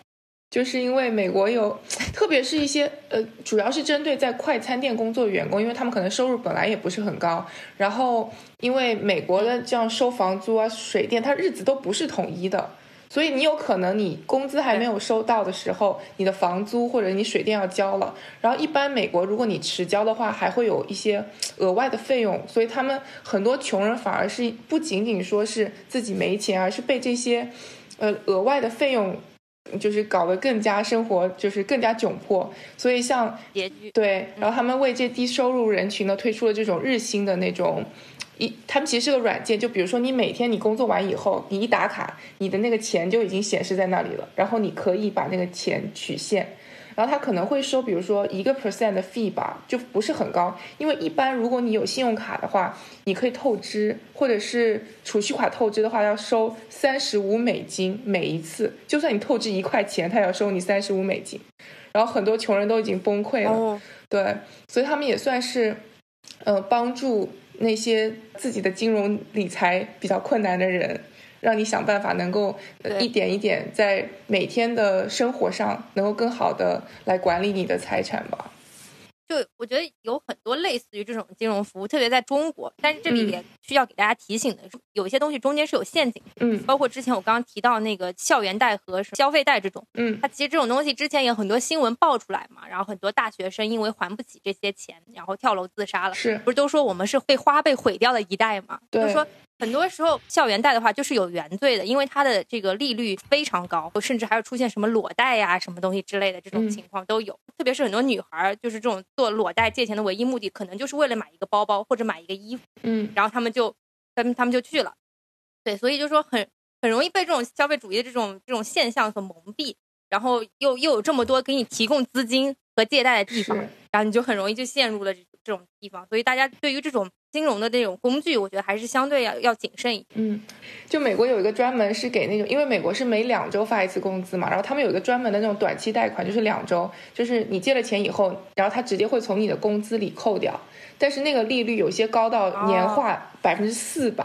S2: 就是因为美国有，特别是一些呃，主要是针对在快餐店工作的员工，因为他们可能收入本来也不是很高，然后因为美国的这样收房租啊、水电，它日子都不是统一的，所以你有可能你工资还没有收到的时候，你的房租或者你水电要交了，然后一般美国如果你迟交的话，还会有一些额外的费用，所以他们很多穷人反而是不仅仅说是自己没钱，而是被这些呃额外的费用。就是搞得更加生活就是更加窘迫，所以像对，然后他们为这低收入人群呢推出了这种日薪的那种，一他们其实是个软件，就比如说你每天你工作完以后，你一打卡，你的那个钱就已经显示在那里了，然后你可以把那个钱取现。然后他可能会收，比如说一个 percent 的 fee 吧，就不是很高。因为一般如果你有信用卡的话，你可以透支，或者是储蓄卡透支的话，要收三十五美金每一次。就算你透支一块钱，他也要收你三十五美金。然后很多穷人都已经崩溃了，对，所以他们也算是，呃，帮助那些自己的金融理财比较困难的人。让你想办法能够一点一点在每天的生活上能够更好的来管理你的财产吧。
S1: 就我觉得有很多类似于这种金融服务，特别在中国，但是这里也需要给大家提醒的是，有一些东西中间是有陷阱。
S2: 嗯，
S1: 包括之前我刚刚提到那个校园贷和消费贷这种，
S2: 嗯，
S1: 它其实这种东西之前有很多新闻爆出来嘛，然后很多大学生因为还不起这些钱，然后跳楼自杀了。
S2: 是，
S1: 不是都说我们是被花呗毁掉的一代嘛？
S2: 对，
S1: 说。很多时候，校园贷的话就是有原罪的，因为它的这个利率非常高，甚至还有出现什么裸贷呀、什么东西之类的这种情况都有。特别是很多女孩，就是这种做裸贷借钱的唯一目的，可能就是为了买一个包包或者买一个衣服。
S2: 嗯，
S1: 然后他们就，他们他们就去了。对，所以就说很很容易被这种消费主义的这种这种现象所蒙蔽，然后又又有这么多给你提供资金和借贷的地方，然后你就很容易就陷入了这这种地方。所以大家对于这种。金融的这种工具，我觉得还是相对要要谨慎一点。
S2: 嗯，就美国有一个专门是给那种，因为美国是每两周发一次工资嘛，然后他们有一个专门的那种短期贷款，就是两周，就是你借了钱以后，然后他直接会从你的工资里扣掉，但是那个利率有些高到年化百分之四百，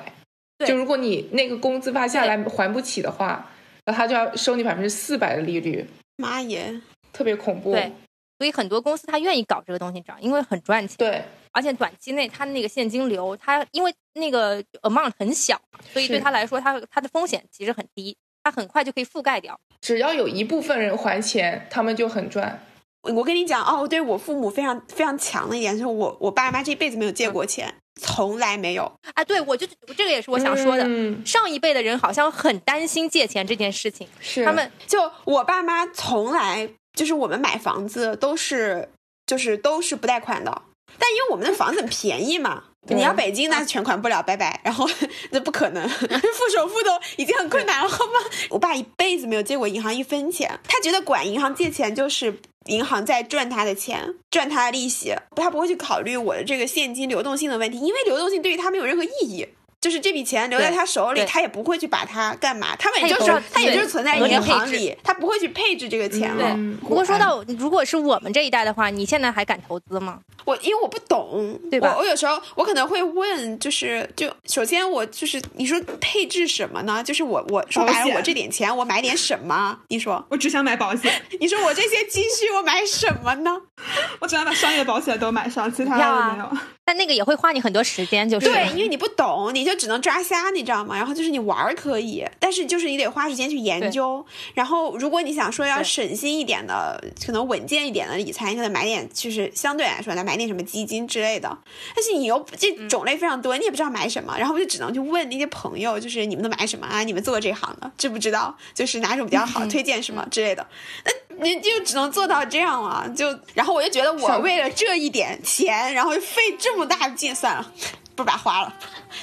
S2: 就如果你那个工资发下来还不起的话，那他就要收你百分之四百的利率。
S4: 妈耶，
S2: 特别恐怖。
S1: 对，所以很多公司他愿意搞这个东西，知道因为很赚钱。
S2: 对。
S1: 而且短期内，它那个现金流，它因为那个 amount 很小，所以对他来说，他他的风险其实很低，他很快就可以覆盖掉。
S2: 只要有一部分人还钱，他们就很赚。
S4: 我跟你讲哦，对我父母非常非常强的一点就是，我我爸妈这辈子没有借过钱，从来没有。
S1: 啊，对，我就这个也是我想说的。嗯上一辈的人好像很担心借钱这件事情，
S2: 是
S1: 他们
S4: 就我爸妈从来就是我们买房子都是就是都是不贷款的。但因为我们的房子很便宜嘛，你要北京那全款不了，拜拜。然后那不可能，付首付都已经很困难了，好吗？我爸一辈子没有借过银行一分钱，他觉得管银行借钱就是银行在赚他的钱，赚他的利息，他不会去考虑我的这个现金流动性的问题，因为流动性对于他没有任何意义。就是这笔钱留在他手里，他也不会去把它干嘛，他们也就是他也就是存在银行里，他不会去配置这个钱了。
S1: 不过说到如果是我们这一代的话，你现在还敢投资吗？
S4: 我因为我不懂，
S1: 对吧？
S4: 我有时候我可能会问，就是就首先我就是你说配置什么呢？就是我我说白了，我这点钱我买点什么？你说
S3: 我只想买保险。
S4: 你说我这些积蓄我买什么呢？
S3: 我只想把商业保险都买上，其他的没有。
S1: 但那个也会花你很多时间，就是
S4: 对，因为你不懂，你就只能抓瞎，你知道吗？然后就是你玩可以，但是就是你得花时间去研究。然后如果你想说要省心一点的，可能稳健一点的理财，你可能买点就是相对来说来买点什么基金之类的。但是你又这种类非常多，你也不知道买什么，然后我就只能去问那些朋友，就是你们都买什么啊？你们做这行的知不知道？就是哪种比较好，推荐什么之类的。那你就只能做到这样了。就然后我就觉得我为了这一点钱，然后费这。么大劲算了，不把花了。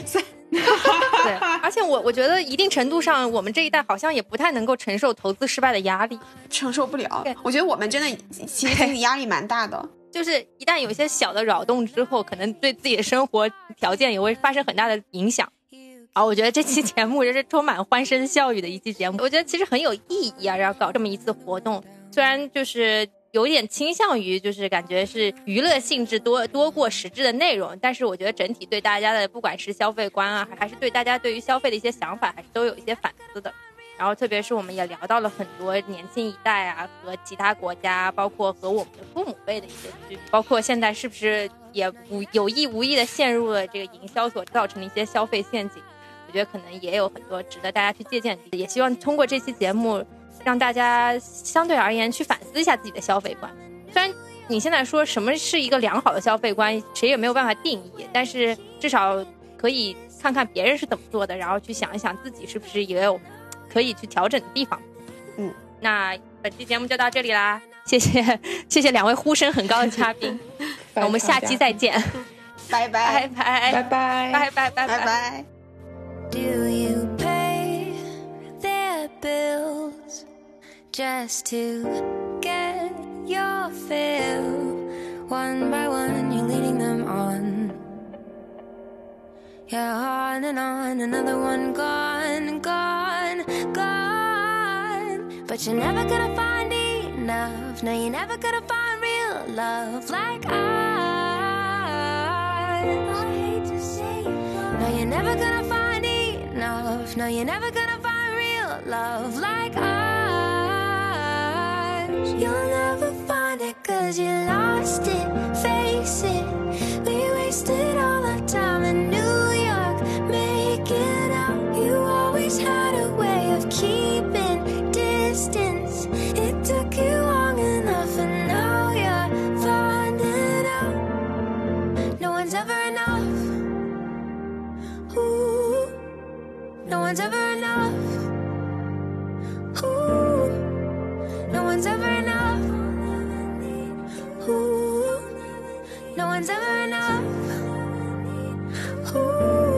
S4: 算。
S1: 对，而且我我觉得一定程度上，我们这一代好像也不太能够承受投资失败的压力，
S4: 承受不了。我觉得我们真的其实心理压力蛮大的。
S1: 就是一旦有一些小的扰动之后，可能对自己的生活条件也会发生很大的影响。啊，我觉得这期节目就是充满欢声笑语的一期节目。我觉得其实很有意义啊，然后搞这么一次活动。虽然就是有点倾向于就是感觉是娱乐性质多多过实质的内容，但是我觉得整体对大家的不管是消费观啊，还是对大家对于消费的一些想法，还是都有一些反思的。然后特别是我们也聊到了很多年轻一代啊和其他国家，包括和我们的父母辈的一些区别，包括现在是不是也无有意无意的陷入了这个营销所造成的一些消费陷阱。我觉得可能也有很多值得大家去借鉴的，也希望通过这期节目。让大家相对而言去反思一下自己的消费观。虽然你现在说什么是一个良好的消费观，谁也没有办法定义，但是至少可以看看别人是怎么做的，然后去想一想自己是不是也有可以去调整的地方。
S4: 嗯，
S1: 那本期节目就到这里啦，谢谢谢谢两位呼声很高的嘉宾，那我们下期再见，
S4: 拜拜。
S1: 拜
S2: 拜。拜
S1: 拜。拜拜
S4: 拜拜。
S6: Just to get your fill. One by one, you're leading them on. Yeah, on and on, another one gone, gone, gone. But you're never gonna find enough. No, you're never gonna find real love like I. I hate to say No, you're never gonna find enough. No, you're never gonna find real love like I. You'll never find it cause you lost it, face it. We wasted all our time in New York making out. You always had a way of keeping distance. It took you long enough and now you're finding out. No one's ever enough. Ooh, no one's ever enough no one's ever enough. Ooh, no one's ever enough. Ooh.